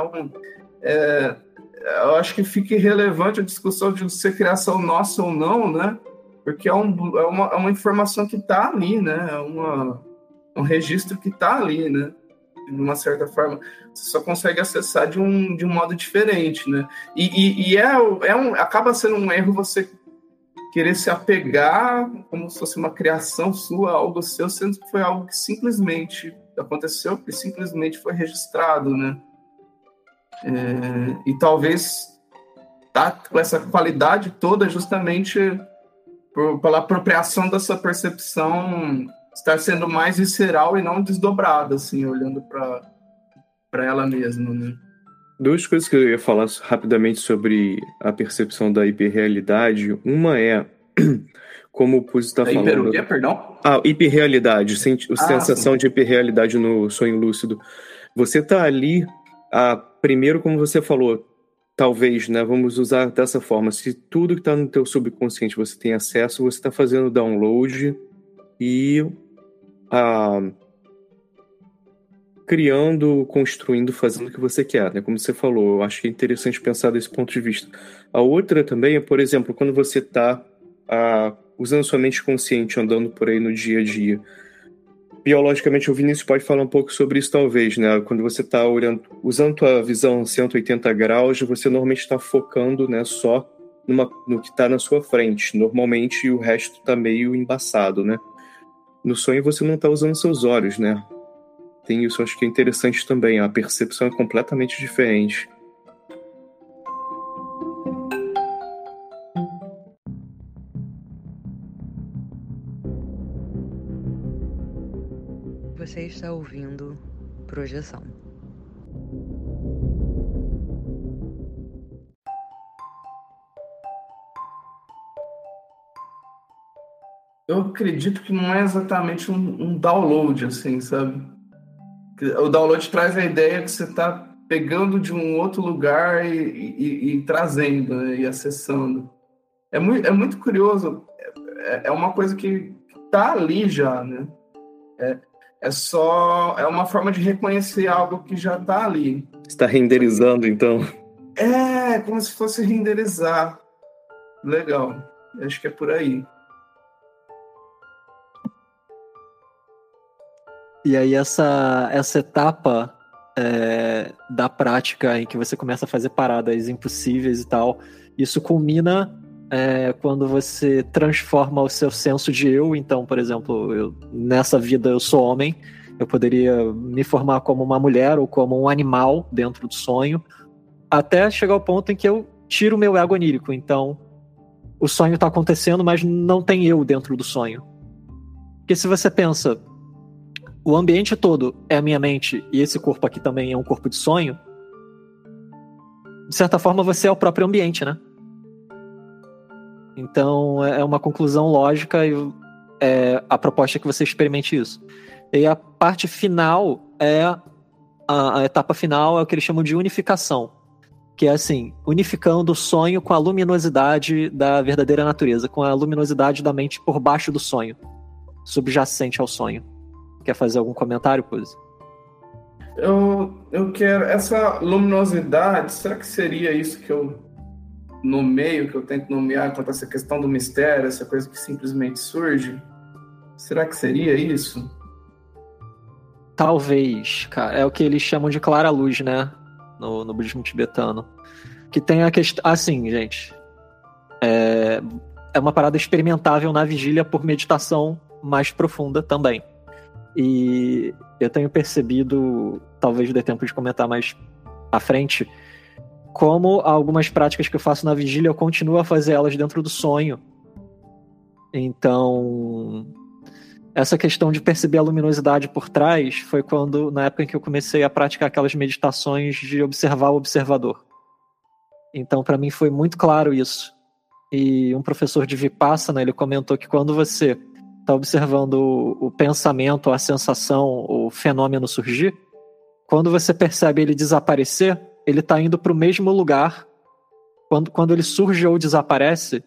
É, eu acho que fica irrelevante a discussão de ser criação nossa ou não, né? porque é, um, é, uma, é uma informação que está ali, né? É uma, um registro que está ali, né? De uma certa forma, você só consegue acessar de um, de um modo diferente, né? E, e, e é, é um, acaba sendo um erro você querer se apegar como se fosse uma criação sua, algo seu, sendo que foi algo que simplesmente aconteceu, que simplesmente foi registrado, né? É, e talvez tá com essa qualidade toda justamente por, pela apropriação dessa percepção estar sendo mais visceral e não desdobrada, assim, olhando para ela mesma, né? Duas coisas que eu ia falar rapidamente sobre a percepção da hiperrealidade. Uma é, como o Puzzi está falando... Hiper o quê, perdão? Ah, hiperrealidade, a ah, sensação sim. de hiperrealidade no sonho lúcido. Você está ali, ah, primeiro, como você falou, talvez, né, vamos usar dessa forma, se tudo que está no teu subconsciente você tem acesso, você está fazendo download e ah, criando, construindo, fazendo o que você quer, né? Como você falou, eu acho que é interessante pensar desse ponto de vista. A outra também é, por exemplo, quando você está ah, usando sua mente consciente, andando por aí no dia a dia, biologicamente o Vinícius pode falar um pouco sobre isso talvez, né? Quando você está usando a visão 180 graus, você normalmente está focando, né, só numa, no que está na sua frente. Normalmente o resto está meio embaçado, né? No sonho você não está usando seus olhos, né? Tem isso, acho que é interessante também. A percepção é completamente diferente. Está ouvindo Projeção. eu acredito que não é exatamente um, um download, assim, sabe? O download traz a ideia que você está pegando de um outro lugar e, e, e trazendo né, e acessando. É muito, é muito curioso. É, é uma coisa que está ali já, né? É, é só é uma forma de reconhecer algo que já está ali. Está renderizando, então? É, como se fosse renderizar. Legal. Acho que é por aí. E aí essa, essa etapa é, da prática em que você começa a fazer paradas impossíveis e tal, isso culmina é, quando você transforma o seu senso de eu. Então, por exemplo, eu, nessa vida eu sou homem, eu poderia me formar como uma mulher ou como um animal dentro do sonho, até chegar ao ponto em que eu tiro o meu ego onírico. Então, o sonho está acontecendo, mas não tem eu dentro do sonho. Porque se você pensa, o ambiente todo é a minha mente e esse corpo aqui também é um corpo de sonho, de certa forma você é o próprio ambiente, né? Então é, é uma conclusão lógica e é, a proposta é que você experimente isso. E a parte final é a, a etapa final é o que eles chamam de unificação, que é assim, unificando o sonho com a luminosidade da verdadeira natureza, com a luminosidade da mente por baixo do sonho, subjacente ao sonho. Quer fazer algum comentário, Pose? Eu, eu quero. Essa luminosidade, será que seria isso que eu nomeio, que eu tento nomear quanto a essa questão do mistério, essa coisa que simplesmente surge? Será que seria isso? Talvez, cara. É o que eles chamam de clara luz, né? No, no budismo tibetano. Que tem a questão. Assim, gente. É, é uma parada experimentável na vigília por meditação mais profunda também. E eu tenho percebido, talvez dê tempo de comentar mais à frente, como algumas práticas que eu faço na vigília eu continuo a fazer elas dentro do sonho. Então, essa questão de perceber a luminosidade por trás foi quando, na época em que eu comecei a praticar aquelas meditações de observar o observador. Então, para mim foi muito claro isso. E um professor de Vipassana, ele comentou que quando você está observando o, o pensamento, a sensação, o fenômeno surgir, quando você percebe ele desaparecer, ele está indo para o mesmo lugar. Quando, quando ele surge ou desaparece,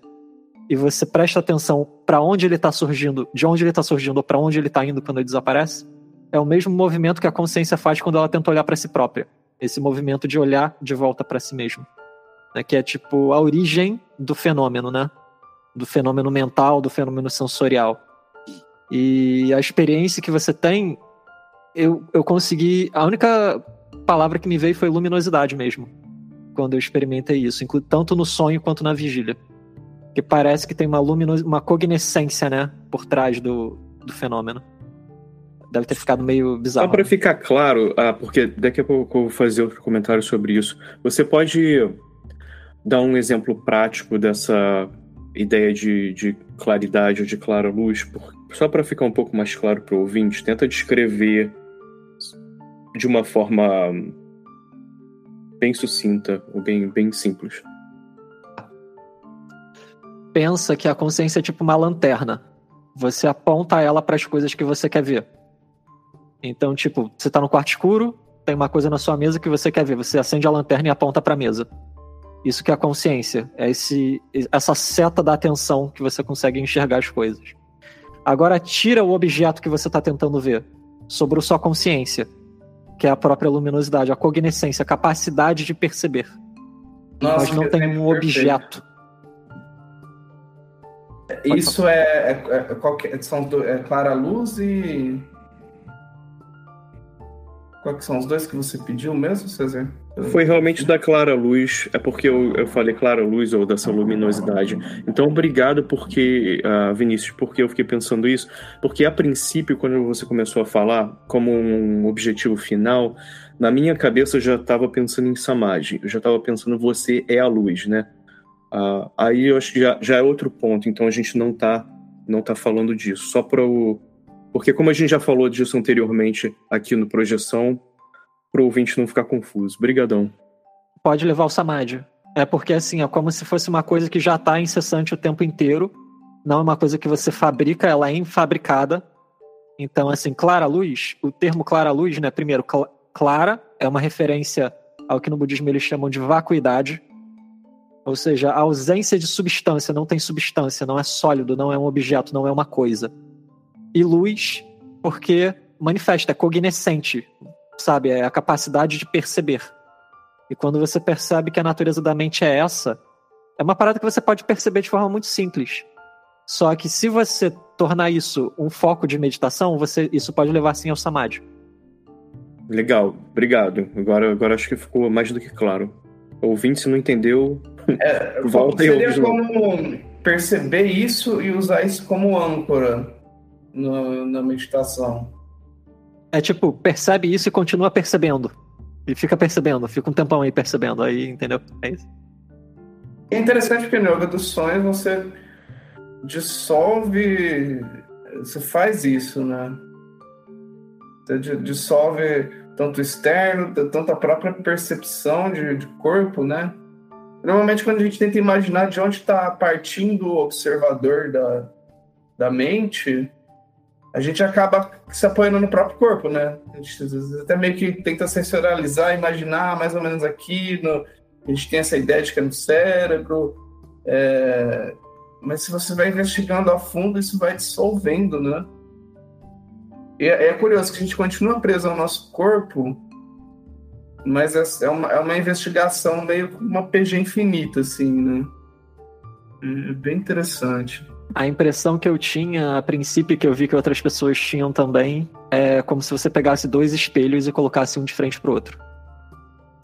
e você presta atenção para onde ele está surgindo, de onde ele está surgindo ou para onde ele está indo quando ele desaparece, é o mesmo movimento que a consciência faz quando ela tenta olhar para si própria. Esse movimento de olhar de volta para si mesmo. Né? Que é tipo a origem do fenômeno, né? Do fenômeno mental, do fenômeno sensorial. E a experiência que você tem, eu, eu consegui. A única palavra que me veio foi luminosidade mesmo. Quando eu experimentei isso, tanto no sonho quanto na vigília. Que parece que tem uma luminos, uma cognoscência, né, por trás do, do fenômeno. Deve ter ficado meio bizarro. Só para ficar claro, ah, porque daqui a pouco eu vou fazer outro comentário sobre isso. Você pode dar um exemplo prático dessa ideia de, de claridade ou de clara luz? Por, só para ficar um pouco mais claro para o ouvinte, tenta descrever de uma forma bem sucinta ou bem, bem simples. Pensa que a consciência é tipo uma lanterna. Você aponta ela para as coisas que você quer ver. Então, tipo, você está no quarto escuro, tem uma coisa na sua mesa que você quer ver, você acende a lanterna e aponta para a mesa. Isso que é a consciência, é esse, essa seta da atenção que você consegue enxergar as coisas. Agora tira o objeto que você está tentando ver, sobre a sua consciência, que é a própria luminosidade, a cognoscência, a capacidade de perceber. Nossa, Mas não tem um perfeito. objeto. Isso é, é, é, qualquer, são, é clara luz e. Quais são os dois que você pediu mesmo, César? Foi realmente da clara luz, é porque eu, eu falei clara luz ou dessa luminosidade. Então, obrigado porque, uh, Vinícius, porque eu fiquei pensando isso, porque a princípio, quando você começou a falar como um objetivo final, na minha cabeça eu já estava pensando em Samadhi, eu já estava pensando você é a luz, né? Uh, aí eu acho que já, já é outro ponto, então a gente não está não tá falando disso, só para o... Porque como a gente já falou disso anteriormente aqui no Projeção, para o ouvinte não ficar confuso. Brigadão. Pode levar o Samadhi. É porque assim, é como se fosse uma coisa que já está incessante o tempo inteiro não é uma coisa que você fabrica, ela é fabricada. Então, assim, clara luz, o termo clara luz, né? Primeiro, cl clara é uma referência ao que no budismo eles chamam de vacuidade, ou seja, a ausência de substância, não tem substância, não é sólido, não é um objeto, não é uma coisa. E luz, porque manifesta, é cognoscente, sabe? É a capacidade de perceber. E quando você percebe que a natureza da mente é essa, é uma parada que você pode perceber de forma muito simples. Só que se você tornar isso um foco de meditação, você isso pode levar sim ao samadhi. Legal, obrigado. Agora, agora acho que ficou mais do que claro. Ouvinte, se não entendeu, é, volta e ouve. Seria como perceber isso e usar isso como âncora no, na meditação. É tipo, percebe isso e continua percebendo. E fica percebendo, fica um tempão aí percebendo, aí, entendeu? É isso. É interessante porque no Yoga dos Sonhos você dissolve. Você faz isso, né? Você dissolve tanto o externo, tanto a própria percepção de, de corpo, né? Normalmente, quando a gente tenta imaginar de onde está partindo o observador da, da mente, a gente acaba se apoiando no próprio corpo, né? A gente até meio que tenta sensorializar, imaginar mais ou menos aqui. No, a gente tem essa ideia de que é no cérebro. É, mas se você vai investigando a fundo, isso vai dissolvendo, né? E é, é curioso que a gente continua preso ao nosso corpo, mas é, é uma, é uma investigação meio uma PG infinita, assim, né? É, é bem interessante. A impressão que eu tinha a princípio, que eu vi que outras pessoas tinham também, é como se você pegasse dois espelhos e colocasse um de frente pro outro.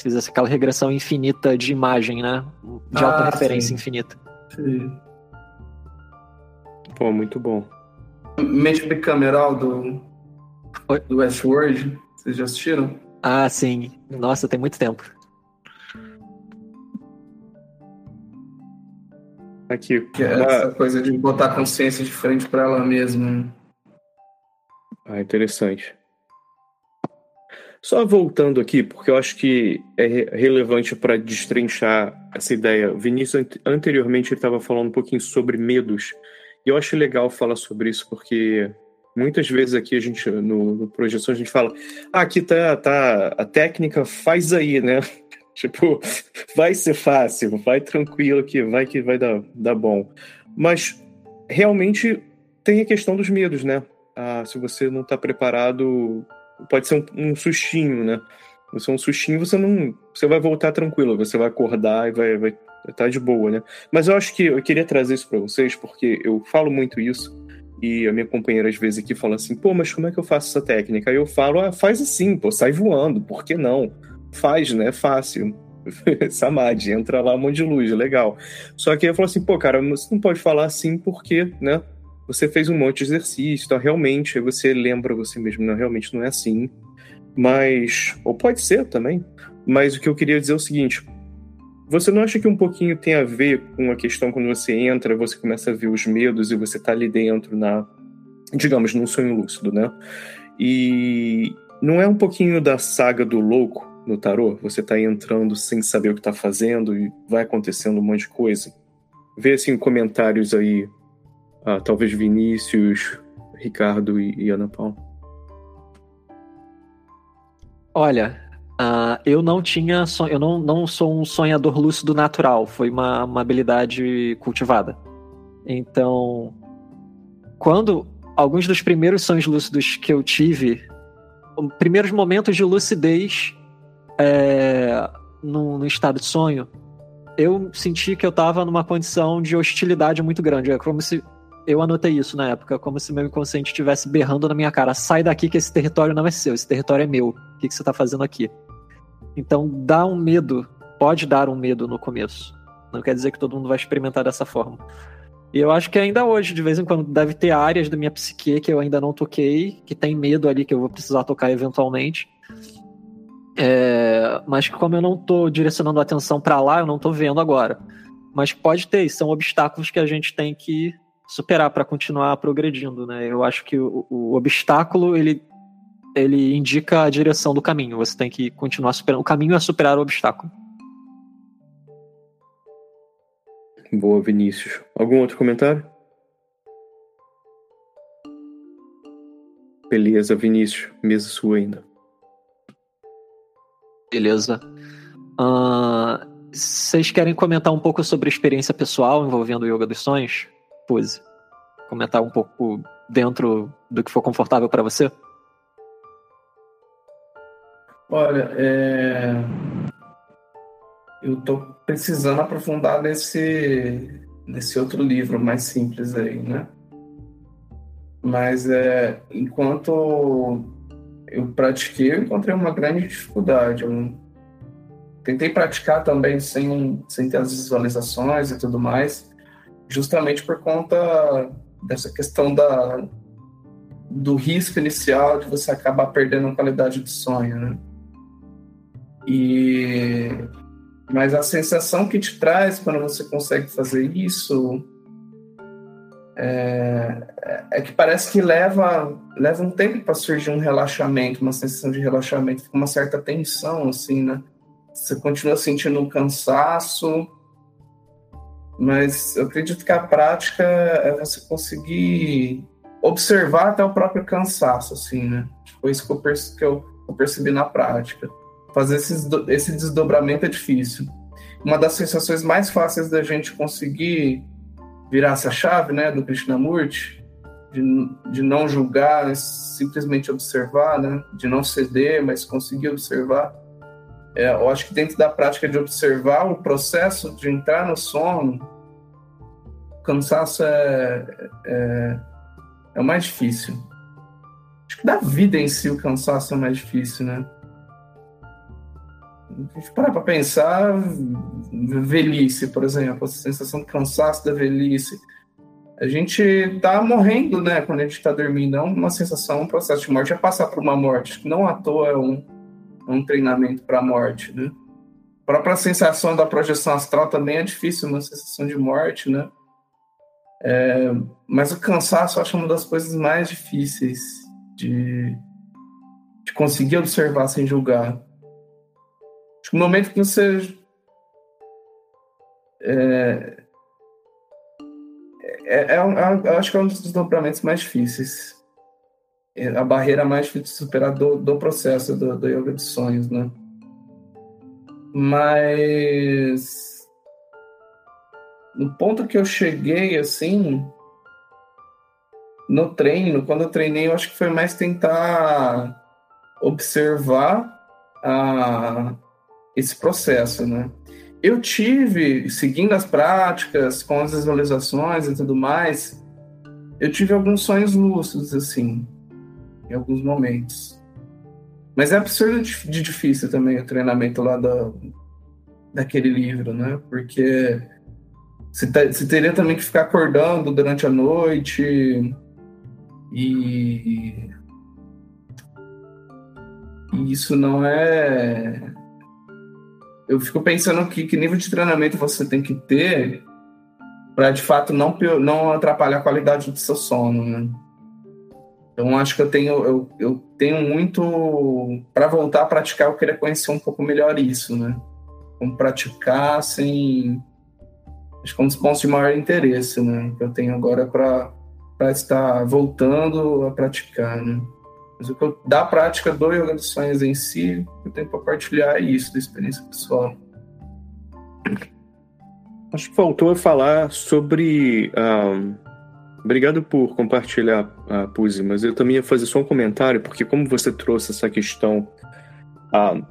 Fizesse aquela regressão infinita de imagem, né? De ah, referência infinita. Sim. Pô, muito bom. Mente bicameral do, Oi? do Westworld, vocês já assistiram? Ah, sim. Nossa, tem muito tempo. Aqui. Que é essa coisa de botar a consciência de frente para ela mesma. Ah, interessante. Só voltando aqui, porque eu acho que é relevante para destrinchar essa ideia. O Vinícius anteriormente estava falando um pouquinho sobre medos. E eu acho legal falar sobre isso, porque muitas vezes aqui a gente, no, no Projeção, a gente fala: ah, aqui tá, tá a técnica, faz aí, né? Tipo, vai ser fácil, vai tranquilo que vai que vai dar, dar bom. Mas realmente tem a questão dos medos, né? Ah, se você não está preparado, pode ser um, um sustinho, né? Você é um sustinho, você não, você vai voltar tranquilo, você vai acordar e vai, vai tá de boa, né? Mas eu acho que eu queria trazer isso para vocês porque eu falo muito isso e a minha companheira às vezes aqui fala assim, pô, mas como é que eu faço essa técnica? Aí eu falo, ah, faz assim, pô, sai voando, por que não? Faz, né? Fácil. Samadhi, entra lá um monte de luz, legal. Só que eu falo assim, pô, cara, você não pode falar assim porque, né? Você fez um monte de exercício, então realmente aí você lembra você mesmo, não, realmente não é assim. Mas, ou pode ser também. Mas o que eu queria dizer é o seguinte: você não acha que um pouquinho tem a ver com a questão quando você entra, você começa a ver os medos e você tá ali dentro na, digamos, num sonho lúcido, né? E não é um pouquinho da saga do louco no tarô? Você tá entrando sem saber o que tá fazendo e vai acontecendo um monte de coisa. Vê assim comentários aí, ah, talvez Vinícius, Ricardo e, e Ana Paula. Olha, uh, eu não tinha. Eu não, não sou um sonhador lúcido natural. Foi uma, uma habilidade cultivada. Então, quando alguns dos primeiros sonhos lúcidos que eu tive, primeiros momentos de lucidez é, no, no, estado de sonho, eu senti que eu estava numa condição de hostilidade muito grande. É como se eu anotei isso na época, como se meu inconsciente estivesse berrando na minha cara: sai daqui que esse território não é seu, esse território é meu. O que, que você está fazendo aqui? Então dá um medo, pode dar um medo no começo. Não quer dizer que todo mundo vai experimentar dessa forma. E eu acho que ainda hoje, de vez em quando, deve ter áreas da minha psique que eu ainda não toquei, que tem medo ali que eu vou precisar tocar eventualmente. É, mas como eu não estou direcionando a atenção para lá, eu não estou vendo agora. Mas pode ter, são obstáculos que a gente tem que superar para continuar progredindo, né? Eu acho que o, o, obstáculo ele ele indica a direção do caminho. Você tem que continuar superando. O caminho é superar o obstáculo. Boa, Vinícius. Algum outro comentário? Beleza, Vinícius. Mesa sua ainda. Beleza. Uh, vocês querem comentar um pouco sobre a experiência pessoal envolvendo o Yoga dos Sonhos? Pose. Comentar um pouco dentro do que for confortável para você? Olha, é... eu estou precisando aprofundar nesse, nesse outro livro mais simples aí, né? Mas é, enquanto eu pratiquei, eu encontrei uma grande dificuldade. Eu tentei praticar também sem, sem ter as visualizações e tudo mais, justamente por conta dessa questão da, do risco inicial de você acabar perdendo a qualidade do sonho, né? E mas a sensação que te traz quando você consegue fazer isso é, é que parece que leva leva um tempo para surgir um relaxamento, uma sensação de relaxamento, fica uma certa tensão assim, né? Você continua sentindo um cansaço, mas eu acredito que a prática é você conseguir observar até o próprio cansaço, assim, né? Foi isso que eu, percebi, que eu, eu percebi na prática. Fazer esse desdobramento é difícil. Uma das sensações mais fáceis da gente conseguir virar essa chave, né, do Krishnamurti, de, de não julgar, simplesmente observar, né, de não ceder, mas conseguir observar. É, eu acho que dentro da prática de observar o processo de entrar no sono, o cansaço é, é, é o mais difícil. Acho que da vida em si o cansaço é mais difícil, né? Gente parar para pensar, velhice, por exemplo, a sensação de cansaço da velhice. A gente tá morrendo, né, quando a gente está dormindo. É uma sensação, um processo de morte, é passar por uma morte. Não à toa é um, um treinamento para a morte, né? A própria sensação da projeção astral também é difícil, uma sensação de morte, né? É, mas o cansaço eu acho uma das coisas mais difíceis de, de conseguir observar sem julgar. No momento que você. É, é, é, é, acho que é um dos desdobramentos mais difíceis. É a barreira mais difícil de superar do, do processo do, do yoga de sonhos, né? Mas no ponto que eu cheguei assim no treino, quando eu treinei, eu acho que foi mais tentar observar a, esse processo, né? Eu tive, seguindo as práticas, com as visualizações e tudo mais, eu tive alguns sonhos lúcidos, assim, em alguns momentos. Mas é absurdo de difícil também o treinamento lá da, daquele livro, né? Porque você, tá, você teria também que ficar acordando durante a noite e, e isso não é. Eu fico pensando que, que nível de treinamento você tem que ter para de fato não, não atrapalhar a qualidade do seu sono, né? Então acho que eu tenho eu, eu tenho muito para voltar a praticar, eu queria conhecer um pouco melhor isso, né? Como praticar sem acho que é um dos pontos de maior interesse, né? Que eu tenho agora para estar voltando a praticar, né? Mas o que eu, da prática do yoga dos sonhos em si, eu tenho para compartilhar é isso, da experiência pessoal. Acho que faltou falar sobre. Um, obrigado por compartilhar, uh, Puzi, mas eu também ia fazer só um comentário, porque como você trouxe essa questão. Uh,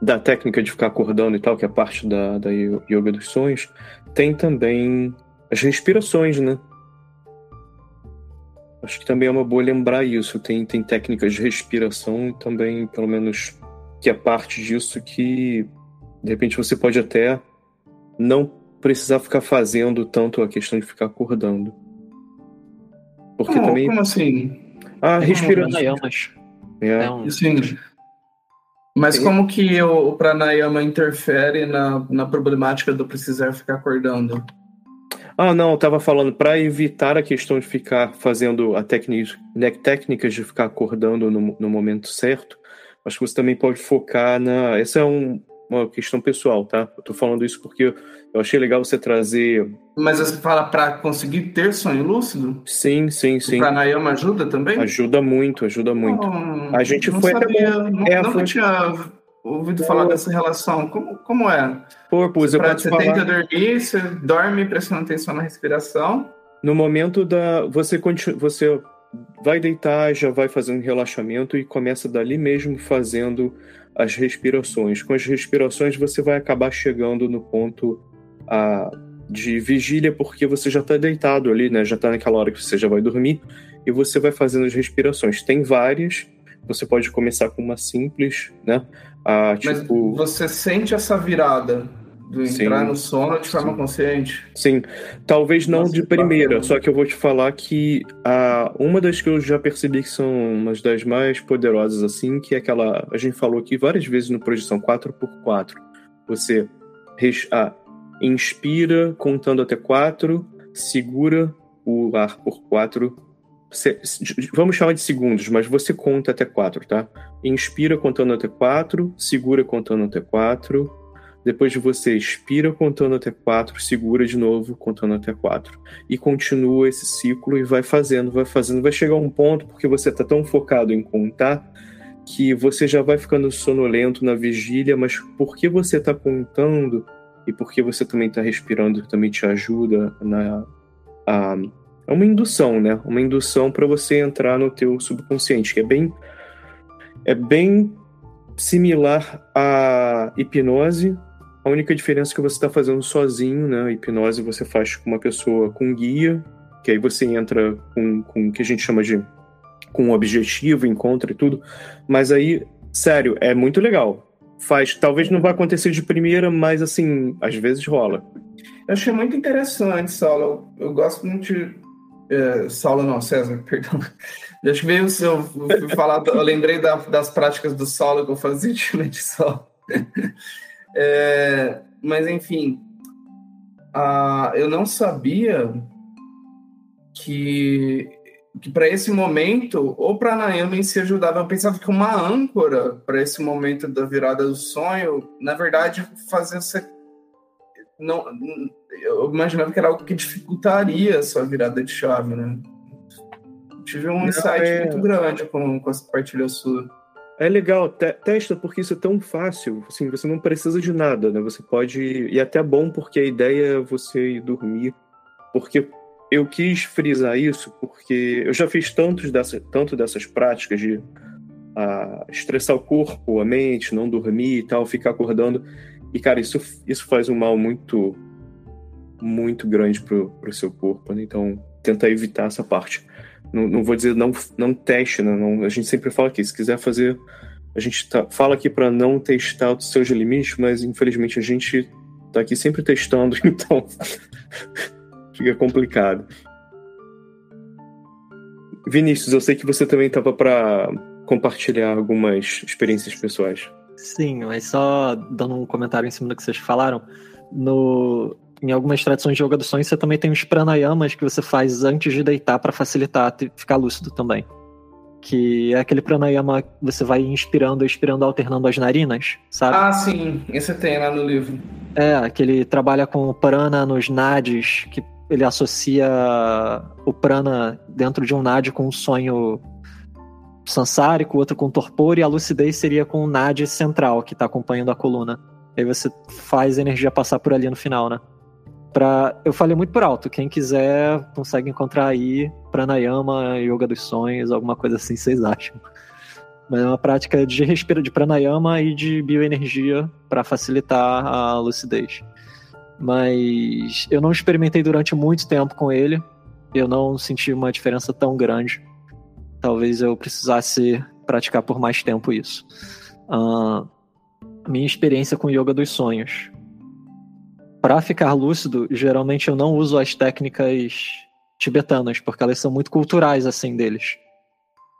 da técnica de ficar acordando e tal, que é parte da, da yoga dos sonhos, tem também as respirações, né? Acho que também é uma boa lembrar isso. Tem, tem técnicas de respiração e também, pelo menos, que é parte disso que, de repente, você pode até não precisar ficar fazendo tanto a questão de ficar acordando. Porque como, também. Como assim? A respiração. É. é um... Sim. Mas como que o, o pranayama interfere na, na problemática do precisar ficar acordando? Ah, não, eu tava falando para evitar a questão de ficar fazendo a técnica, né, técnicas de ficar acordando no, no momento certo. Acho que você também pode focar na. Essa é um, uma questão pessoal, tá? Eu tô falando isso porque eu achei legal você trazer. Mas você fala para conseguir ter sonho lúcido? Sim, sim, sim. O pranayama ajuda também? Ajuda muito, ajuda muito. Não, a gente não foi sabia, até. Não, é, nunca foi... tinha ouvido falar dessa relação. Como, como é? Pô, você eu pra, você falar... tenta dormir, você dorme prestando atenção na respiração. No momento da. Você, continua, você vai deitar, já vai fazendo relaxamento e começa dali mesmo fazendo as respirações. Com as respirações, você vai acabar chegando no ponto a, de vigília, porque você já está deitado ali, né? Já está naquela hora que você já vai dormir e você vai fazendo as respirações. Tem várias. Você pode começar com uma simples, né? Ah, tipo... Mas você sente essa virada do entrar Sim. no sono de forma Sim. consciente? Sim, talvez não Nossa, de primeira, só que eu vou te falar que a, uma das que eu já percebi que são umas das mais poderosas, assim, que é aquela. A gente falou aqui várias vezes no Projeção 4x4. Você ah, inspira contando até 4, segura o ar por 4. Vamos chamar de segundos, mas você conta até 4, tá? Inspira contando até 4, segura contando até 4, depois você expira contando até 4, segura de novo contando até 4. E continua esse ciclo e vai fazendo, vai fazendo. Vai chegar um ponto, porque você está tão focado em contar, que você já vai ficando sonolento na vigília, mas porque você está contando e porque você também está respirando, também te ajuda na. A, é uma indução, né? Uma indução para você entrar no teu subconsciente, que é bem. É bem similar à hipnose, a única diferença é que você está fazendo sozinho, né? A hipnose você faz com uma pessoa com guia, que aí você entra com, com o que a gente chama de com um objetivo, encontra e tudo. Mas aí, sério, é muito legal. Faz, talvez não vai acontecer de primeira, mas assim, às vezes rola. Eu achei muito interessante, Saulo. Eu gosto muito de. É, Saulo não, César, perdão. Acho que veio o seu. falar, eu lembrei da, das práticas do Saulo que eu fazia de medição. É, mas, enfim, a, eu não sabia que, que para esse momento, ou para Naomi se ajudava. Eu pensava que uma âncora para esse momento da virada do sonho, na verdade, fazia você. Não, eu imaginava que era algo que dificultaria a sua virada de chave, né? Tive um não, insight é... muito grande com, com essa partilha sua. É legal, te testa porque isso é tão fácil, assim, você não precisa de nada, né? Você pode. E é até bom porque a ideia é você ir dormir. Porque eu quis frisar isso porque eu já fiz tantos dessa, tanto dessas práticas de uh, estressar o corpo, a mente, não dormir e tal, ficar acordando. E, cara, isso, isso faz um mal muito, muito grande pro, pro seu corpo, né? Então, tentar evitar essa parte não, não vou dizer não, não teste, né? Não, a gente sempre fala aqui, se quiser fazer, a gente tá, fala aqui para não testar os seus limites, mas infelizmente a gente tá aqui sempre testando, então fica complicado. Vinícius, eu sei que você também estava para compartilhar algumas experiências pessoais. Sim, mas só dando um comentário em cima do que vocês falaram, no em algumas tradições de yoga do sonho, você também tem os pranayamas que você faz antes de deitar para facilitar ficar lúcido também. Que é aquele pranayama que você vai inspirando e expirando, alternando as narinas, sabe? Ah, sim, esse tem lá no livro. É, que ele trabalha com o prana nos nadis, que ele associa o prana dentro de um nadi com um sonho sansárico, outro com torpor, e a lucidez seria com o nadi central, que está acompanhando a coluna. Aí você faz a energia passar por ali no final, né? Pra, eu falei muito por alto. Quem quiser consegue encontrar aí pranayama, yoga dos sonhos, alguma coisa assim, vocês acham. Mas é uma prática de respiro de pranayama e de bioenergia para facilitar a lucidez. Mas eu não experimentei durante muito tempo com ele. Eu não senti uma diferença tão grande. Talvez eu precisasse praticar por mais tempo isso. Uh, minha experiência com yoga dos sonhos para ficar lúcido, geralmente eu não uso as técnicas tibetanas, porque elas são muito culturais assim deles.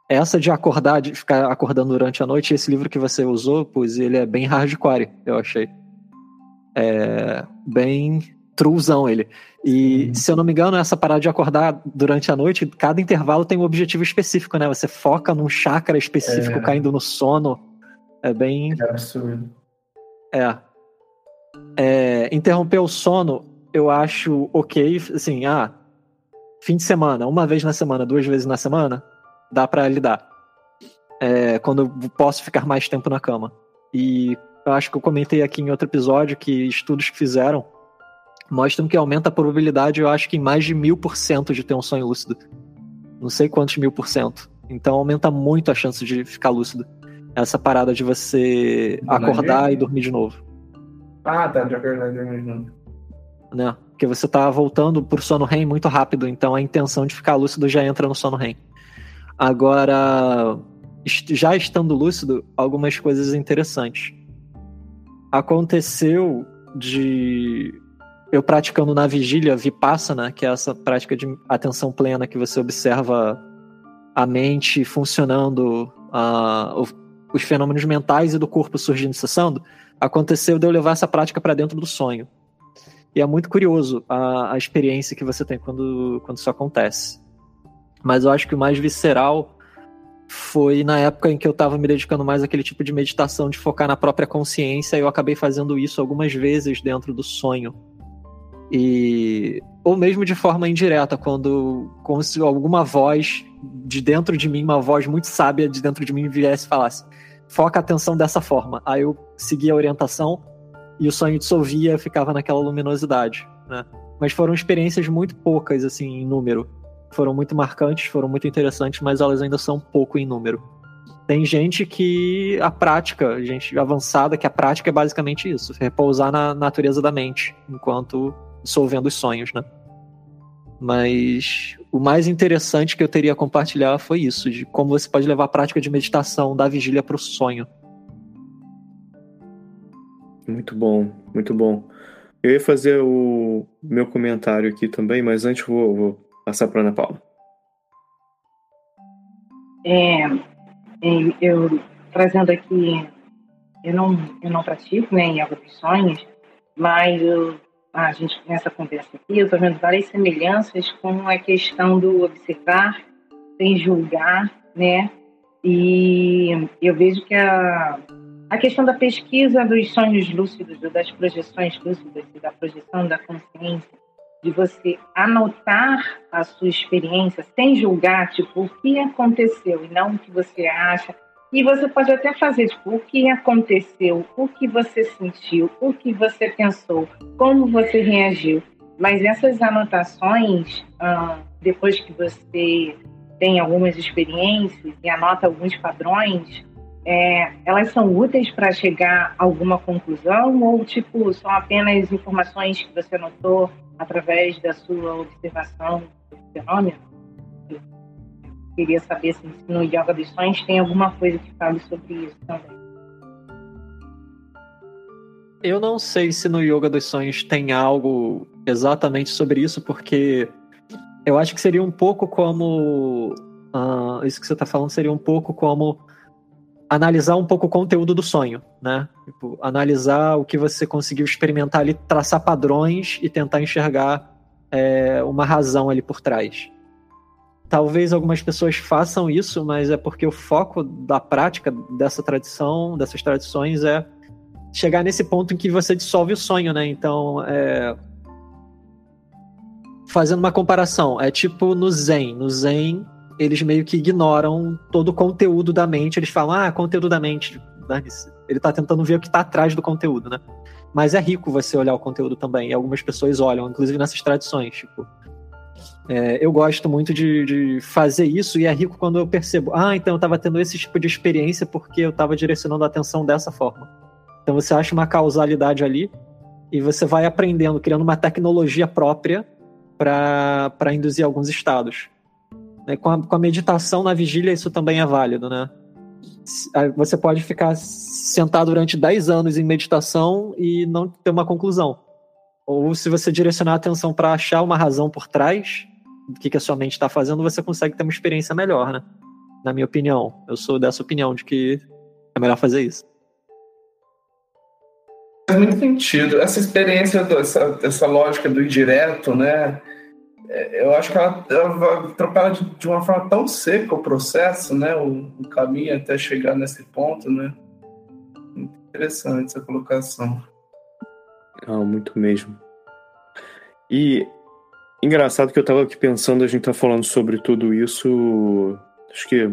Essa de acordar, de ficar acordando durante a noite, esse livro que você usou, pois ele é bem hardcore, eu achei. É bem truzão ele. E, se eu não me engano, essa parada de acordar durante a noite, cada intervalo tem um objetivo específico, né? Você foca num chakra específico é. caindo no sono. É bem. É absurdo. É. é. Interromper o sono, eu acho ok, assim, ah, fim de semana, uma vez na semana, duas vezes na semana, dá para lidar. É, quando eu posso ficar mais tempo na cama. E eu acho que eu comentei aqui em outro episódio que estudos que fizeram mostram que aumenta a probabilidade, eu acho que em mais de mil por cento de ter um sonho lúcido. Não sei quantos mil por cento. Então aumenta muito a chance de ficar lúcido. Essa parada de você acordar e dormir de novo. Ah, tá, de acordar e dormir de novo. Né? Porque você tá voltando pro sono REM muito rápido, então a intenção de ficar lúcido já entra no sono REM. Agora, já estando lúcido, algumas coisas interessantes. Aconteceu de eu praticando na vigília vipassana, que é essa prática de atenção plena que você observa a mente funcionando, uh, os fenômenos mentais e do corpo surgindo e cessando, aconteceu de eu levar essa prática para dentro do sonho. E é muito curioso a, a experiência que você tem quando, quando isso acontece. Mas eu acho que o mais visceral foi na época em que eu estava me dedicando mais àquele tipo de meditação de focar na própria consciência, e eu acabei fazendo isso algumas vezes dentro do sonho. E ou mesmo de forma indireta, quando como se alguma voz de dentro de mim, uma voz muito sábia de dentro de mim viesse e falasse: "Foca a atenção dessa forma". Aí eu seguia a orientação e o sonho dissolvia, ficava naquela luminosidade, né? Mas foram experiências muito poucas assim em número. Foram muito marcantes, foram muito interessantes, mas elas ainda são pouco em número. Tem gente que a prática, gente avançada, que a prática é basicamente isso, repousar na natureza da mente, enquanto dissolvendo os sonhos, né? Mas o mais interessante que eu teria a compartilhar foi isso, de como você pode levar a prática de meditação da vigília para o sonho. Muito bom, muito bom. Eu ia fazer o meu comentário aqui também, mas antes vou, vou passar para Ana Paula. É, é, eu trazendo aqui, eu não, eu não pratico né, em dos sonhos, mas eu, a gente nessa conversa aqui, eu estou vendo várias semelhanças com a questão do observar sem julgar, né? E eu vejo que a, a questão da pesquisa dos sonhos lúcidos, das projeções lúcidas da projeção da consciência, de você anotar a sua experiência sem julgar, tipo, o que aconteceu e não o que você acha. E você pode até fazer, tipo, o que aconteceu, o que você sentiu, o que você pensou, como você reagiu. Mas essas anotações, ah, depois que você tem algumas experiências e anota alguns padrões, é, elas são úteis para chegar a alguma conclusão ou tipo são apenas informações que você notou através da sua observação do fenômeno? Queria saber se no Yoga dos Sonhos tem alguma coisa que fale sobre isso também. Eu não sei se no Yoga dos Sonhos tem algo exatamente sobre isso, porque eu acho que seria um pouco como. Uh, isso que você está falando seria um pouco como analisar um pouco o conteúdo do sonho, né? Tipo, analisar o que você conseguiu experimentar ali, traçar padrões e tentar enxergar é, uma razão ali por trás. Talvez algumas pessoas façam isso, mas é porque o foco da prática dessa tradição, dessas tradições, é chegar nesse ponto em que você dissolve o sonho, né? Então, é... fazendo uma comparação, é tipo no Zen. No Zen, eles meio que ignoram todo o conteúdo da mente. Eles falam, ah, conteúdo da mente. Ele tá tentando ver o que tá atrás do conteúdo, né? Mas é rico você olhar o conteúdo também. E algumas pessoas olham, inclusive nessas tradições. Tipo, é, eu gosto muito de, de, fazer isso e é rico quando eu percebo, ah, então eu tava tendo esse tipo de experiência porque eu tava direcionando a atenção dessa forma. Então você acha uma causalidade ali e você vai aprendendo, criando uma tecnologia própria para induzir alguns estados. Né? Com, a, com a meditação na vigília, isso também é válido, né? Você pode ficar sentado durante 10 anos em meditação e não ter uma conclusão. Ou se você direcionar a atenção para achar uma razão por trás do que, que a sua mente está fazendo, você consegue ter uma experiência melhor, né? Na minha opinião. Eu sou dessa opinião de que é melhor fazer isso. Faz muito sentido. Essa experiência, essa, essa lógica do indireto, né? É, eu acho que ela, ela atropela de, de, uma forma tão seca o processo, né? O, o, caminho até chegar nesse ponto, né? interessante essa colocação. Ah, muito mesmo. E engraçado que eu estava aqui pensando, a gente tá falando sobre tudo isso. Acho que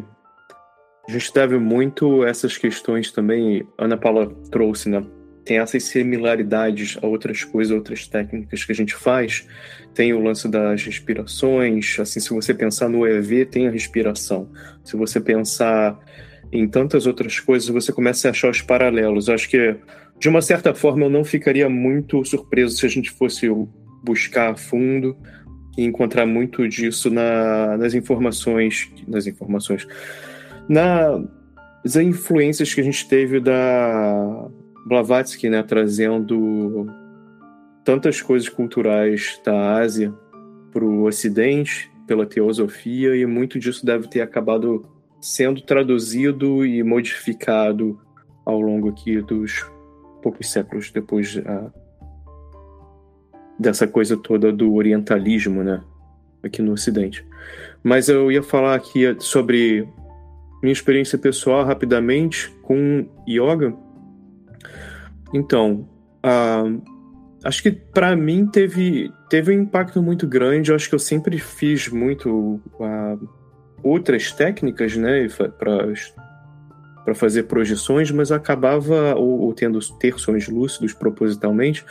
a gente deve muito essas questões também. Ana Paula trouxe, né? Tem essas similaridades a outras coisas, outras técnicas que a gente faz. Tem o lance das respirações. Assim, se você pensar no EV, tem a respiração. Se você pensar em tantas outras coisas, você começa a achar os paralelos. Acho que, de uma certa forma, eu não ficaria muito surpreso se a gente fosse buscar a fundo e encontrar muito disso na, nas informações, nas informações, nas influências que a gente teve da Blavatsky, né, trazendo tantas coisas culturais da Ásia para o Ocidente pela teosofia e muito disso deve ter acabado sendo traduzido e modificado ao longo aqui dos poucos séculos depois uh, dessa coisa toda do orientalismo, né, aqui no Ocidente. Mas eu ia falar aqui sobre minha experiência pessoal rapidamente com yoga. Então, uh, acho que para mim teve teve um impacto muito grande. Eu acho que eu sempre fiz muito uh, outras técnicas, né, para fazer projeções, mas acabava ou, ou tendo ter sonhos lúcidos propositalmente.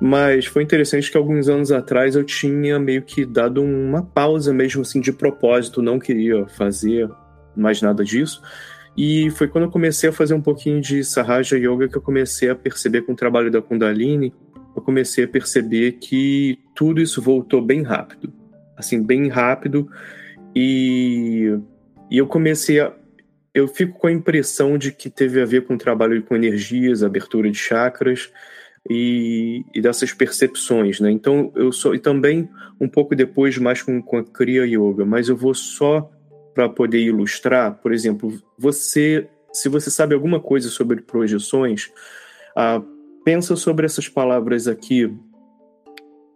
Mas foi interessante que alguns anos atrás eu tinha meio que dado uma pausa mesmo assim de propósito, não queria fazer mais nada disso. E foi quando eu comecei a fazer um pouquinho de Sahaja Yoga que eu comecei a perceber com o trabalho da Kundalini, eu comecei a perceber que tudo isso voltou bem rápido. Assim, bem rápido. E, e eu comecei a. Eu fico com a impressão de que teve a ver com o trabalho com energias, abertura de chakras e, e dessas percepções, né? Então eu sou e também um pouco depois mais com, com a Kriya Yoga, mas eu vou só para poder ilustrar, por exemplo, você se você sabe alguma coisa sobre projeções, ah, pensa sobre essas palavras aqui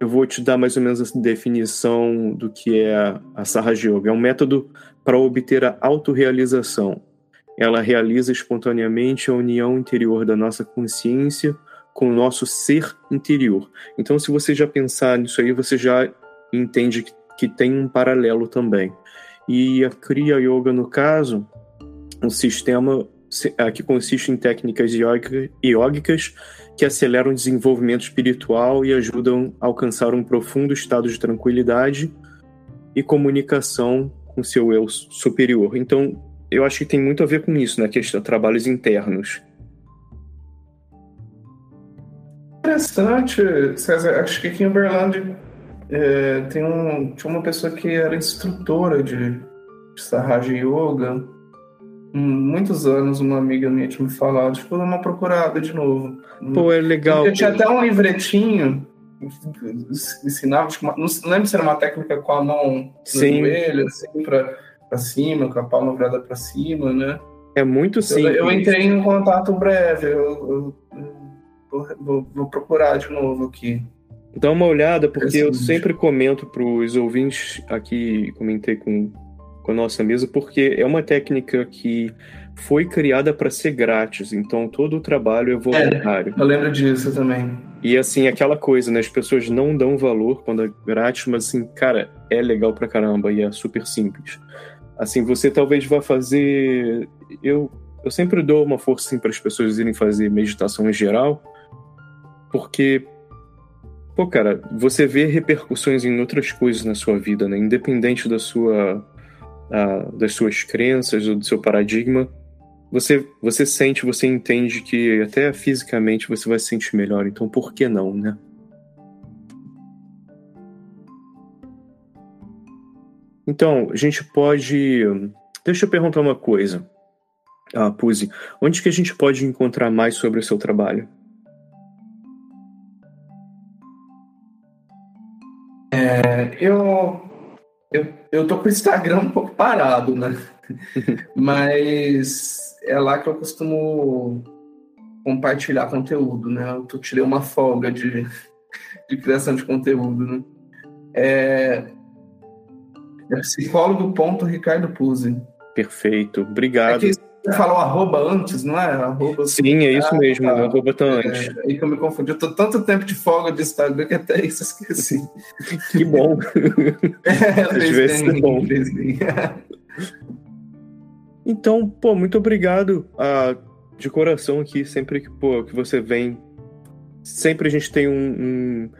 eu vou te dar mais ou menos a definição do que é a Sahaja Yoga. É um método para obter a autorrealização. Ela realiza espontaneamente a união interior da nossa consciência com o nosso ser interior. Então, se você já pensar nisso aí, você já entende que, tem um paralelo também. E a Kriya Yoga, no caso, um sistema que consiste em técnicas iógicas que aceleram o desenvolvimento espiritual e ajudam a alcançar um profundo estado de tranquilidade e comunicação com seu eu superior. Então, eu acho que tem muito a ver com isso, né? Questão de trabalhos internos. Interessante, César. Acho que aqui em Uberlândia é, tem um, tinha uma pessoa que era instrutora de, de Sahaja Yoga muitos anos uma amiga minha tinha me falado, tipo, dar uma procurada de novo. Pô, é legal. Eu tinha até um livretinho ensinava, tipo, não lembro se era uma técnica com a mão no joelho, assim, pra, pra cima, com a palma virada pra cima, né? É muito simples. Eu, eu entrei em contato breve, eu, eu vou, vou, procurar de novo aqui. Dá uma olhada, porque eu sempre comento para os ouvintes aqui, comentei com com a nossa mesa, porque é uma técnica que foi criada para ser grátis, então todo o trabalho é voluntário. É, eu lembro disso também. E assim, aquela coisa, né? As pessoas não dão valor quando é grátis, mas assim, cara, é legal pra caramba e é super simples. Assim, você talvez vá fazer. Eu, eu sempre dou uma força assim, para as pessoas irem fazer meditação em geral, porque Pô, cara, você vê repercussões em outras coisas na sua vida, né? Independente da sua das suas crenças ou do seu paradigma, você, você sente, você entende que até fisicamente você vai se sentir melhor. Então, por que não, né? Então, a gente pode. Deixa eu perguntar uma coisa, ah, Puzi. Onde que a gente pode encontrar mais sobre o seu trabalho? É, eu eu, eu tô com o Instagram um pouco parado, né? Mas é lá que eu costumo compartilhar conteúdo, né? Eu tô, tirei uma folga de, de criação de conteúdo, né? É, é psicólogo ponto Ricardo Puzzi. Perfeito, obrigado. É Você falou arroba antes, não é? Arroba Sim, é isso mesmo, ah, arroba tá antes. É, aí que eu me confundi. Eu tô tanto tempo de folga de Instagram que até isso esqueci. que bom. É, Às vezes bem, é bom. Bem. Então, pô, muito obrigado ah, de coração aqui, sempre que, pô, que você vem. Sempre a gente tem um, um,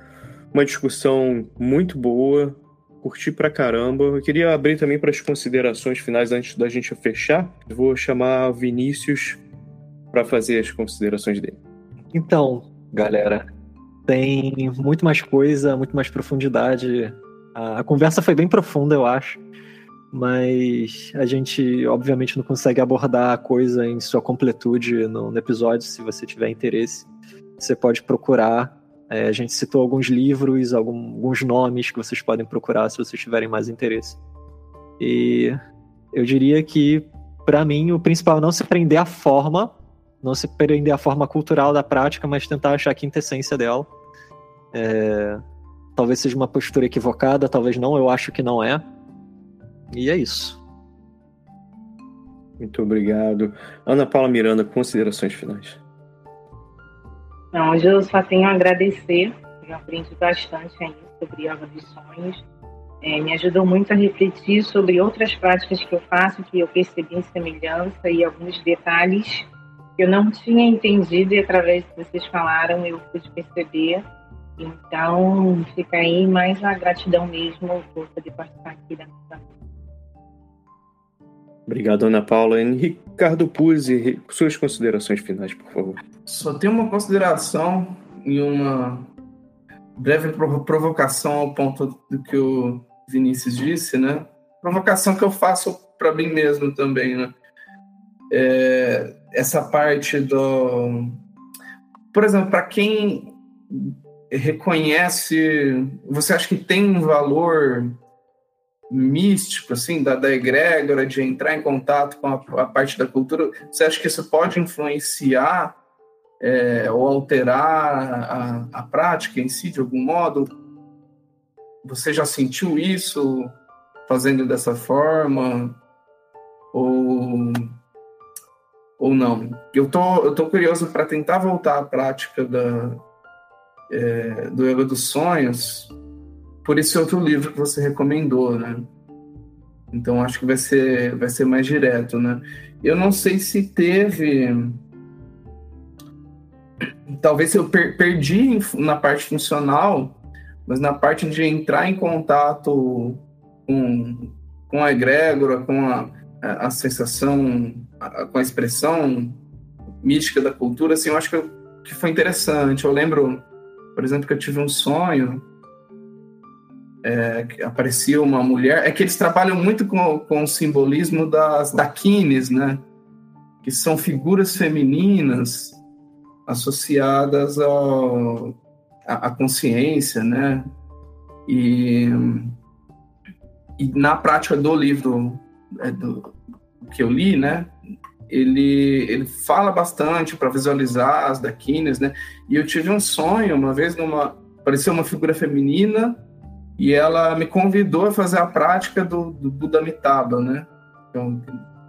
uma discussão muito boa, curti pra caramba. Eu queria abrir também para as considerações finais antes da gente fechar. vou chamar Vinícius para fazer as considerações dele. Então, galera, tem muito mais coisa, muito mais profundidade. A conversa foi bem profunda, eu acho mas a gente obviamente não consegue abordar a coisa em sua completude no episódio. Se você tiver interesse, você pode procurar. É, a gente citou alguns livros, algum, alguns nomes que vocês podem procurar se vocês tiverem mais interesse. E eu diria que, para mim, o principal é não se prender à forma, não se prender à forma cultural da prática, mas tentar achar a quintessência dela. É, talvez seja uma postura equivocada, talvez não, eu acho que não é e é isso. Muito obrigado. Ana Paula Miranda, considerações finais. Não, hoje eu só tenho a agradecer. Eu aprendi bastante aí sobre Yoga dos Sonhos. É, me ajudou muito a refletir sobre outras práticas que eu faço, que eu percebi em semelhança e alguns detalhes que eu não tinha entendido e através do que vocês falaram eu pude perceber. Então, fica aí mais a gratidão mesmo por poder participar aqui da nossa Obrigado, Ana Paula. E Ricardo Puzzi, suas considerações finais, por favor. Só tenho uma consideração e uma breve provocação ao ponto do que o Vinícius disse, né? Provocação que eu faço para mim mesmo também, né? É, essa parte do. Por exemplo, para quem reconhece. Você acha que tem um valor místico, assim, da, da egrégora, de entrar em contato com a, a parte da cultura, você acha que isso pode influenciar é, ou alterar a, a prática em si, de algum modo? Você já sentiu isso fazendo dessa forma? Ou, ou não? Eu tô, eu tô curioso para tentar voltar à prática da, é, do Yoga dos Sonhos, por esse outro livro que você recomendou, né? Então acho que vai ser, vai ser mais direto, né? Eu não sei se teve. Talvez eu per perdi na parte funcional, mas na parte de entrar em contato com, com a egrégora, com a, a, sensação, a, com a expressão mística da cultura, assim, eu acho que, eu, que foi interessante. Eu lembro, por exemplo, que eu tive um sonho é, aparecia uma mulher. É que eles trabalham muito com, com o simbolismo das daquines, né? Que são figuras femininas associadas ao, à, consciência, né? E, e na prática do livro é, do, que eu li, né? Ele, ele fala bastante para visualizar as daquines, né? E eu tive um sonho uma vez numa apareceu uma figura feminina e ela me convidou a fazer a prática do, do Buda Amitabha, né? Então,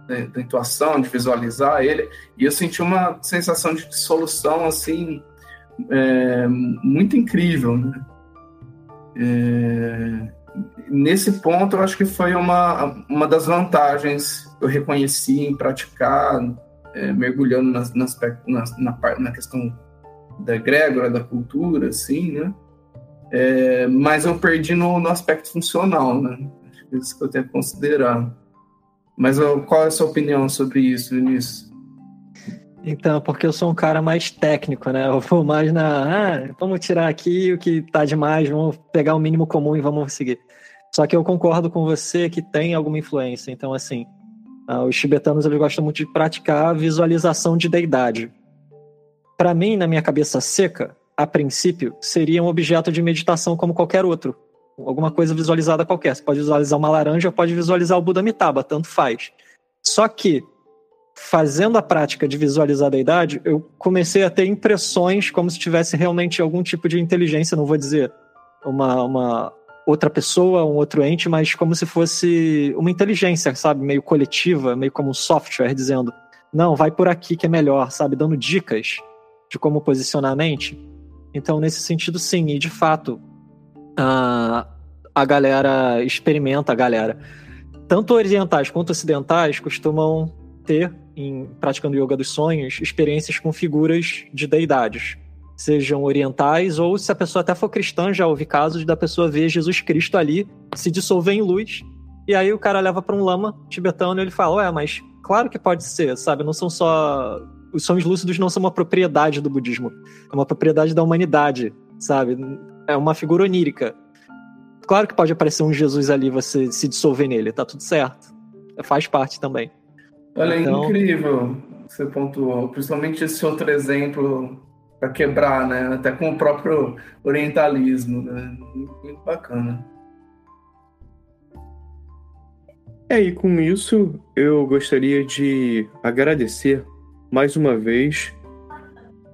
da intuação, de visualizar ele, e eu senti uma sensação de dissolução, assim, é, muito incrível, né? É, nesse ponto, eu acho que foi uma, uma das vantagens que eu reconheci em praticar, é, mergulhando nas, nas, na, na, questão da egrégora, da cultura, assim, né? É, mas eu perdi no, no, aspecto funcional, né? Acho que isso que eu tenho que considerar. Mas qual é a sua opinião sobre isso, Vinícius? Então, porque eu sou um cara mais técnico, né? Eu vou mais na. Ah, vamos tirar aqui o que tá demais, vamos pegar o mínimo comum e vamos seguir. Só que eu concordo com você que tem alguma influência. Então, assim, ah, os tibetanos eles gostam muito de praticar a visualização de deidade. Para mim, na minha cabeça seca, a princípio, seria um objeto de meditação como qualquer outro. Alguma coisa visualizada qualquer. Você pode visualizar uma laranja pode visualizar o Buda Amitabha, tanto faz. Só que, fazendo a prática de visualizar a deidade, eu comecei a ter impressões como se tivesse realmente algum tipo de inteligência, não vou dizer uma, uma outra pessoa, um outro ente, mas como se fosse uma inteligência, sabe? Meio coletiva, meio como um software, dizendo não, vai por aqui que é melhor, sabe? Dando dicas de como posicionar a mente. Então, nesse sentido, sim, e de fato, a, a galera experimenta, a galera. Tanto orientais quanto ocidentais costumam ter, em praticando yoga dos sonhos, experiências com figuras de deidades, sejam orientais ou se a pessoa até for cristã, já houve casos da pessoa ver Jesus Cristo ali se dissolver em luz. E aí o cara leva para um lama tibetano e ele fala: Ué, mas claro que pode ser, sabe? Não são só. Os sonhos lúcidos não são uma propriedade do budismo, é uma propriedade da humanidade, sabe? É uma figura onírica. Claro que pode aparecer um Jesus ali, você se dissolver nele, tá tudo certo. Faz parte também. Olha, então... é incrível você pontuou, principalmente esse outro exemplo para quebrar, né? Até com o próprio orientalismo, né? Muito bacana. É, e com isso eu gostaria de agradecer mais uma vez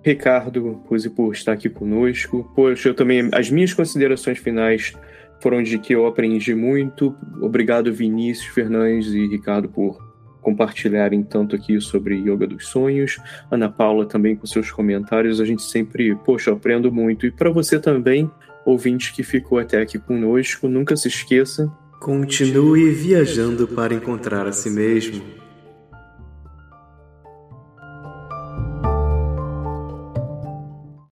Ricardo Puse por estar aqui conosco. Poxa, eu também as minhas considerações finais foram de que eu aprendi muito. Obrigado Vinícius Fernandes e Ricardo por compartilharem tanto aqui sobre Yoga dos Sonhos. Ana Paula também com seus comentários. A gente sempre, poxa, eu aprendo muito. E para você também, ouvinte que ficou até aqui conosco, nunca se esqueça Continue viajando para encontrar a si mesmo.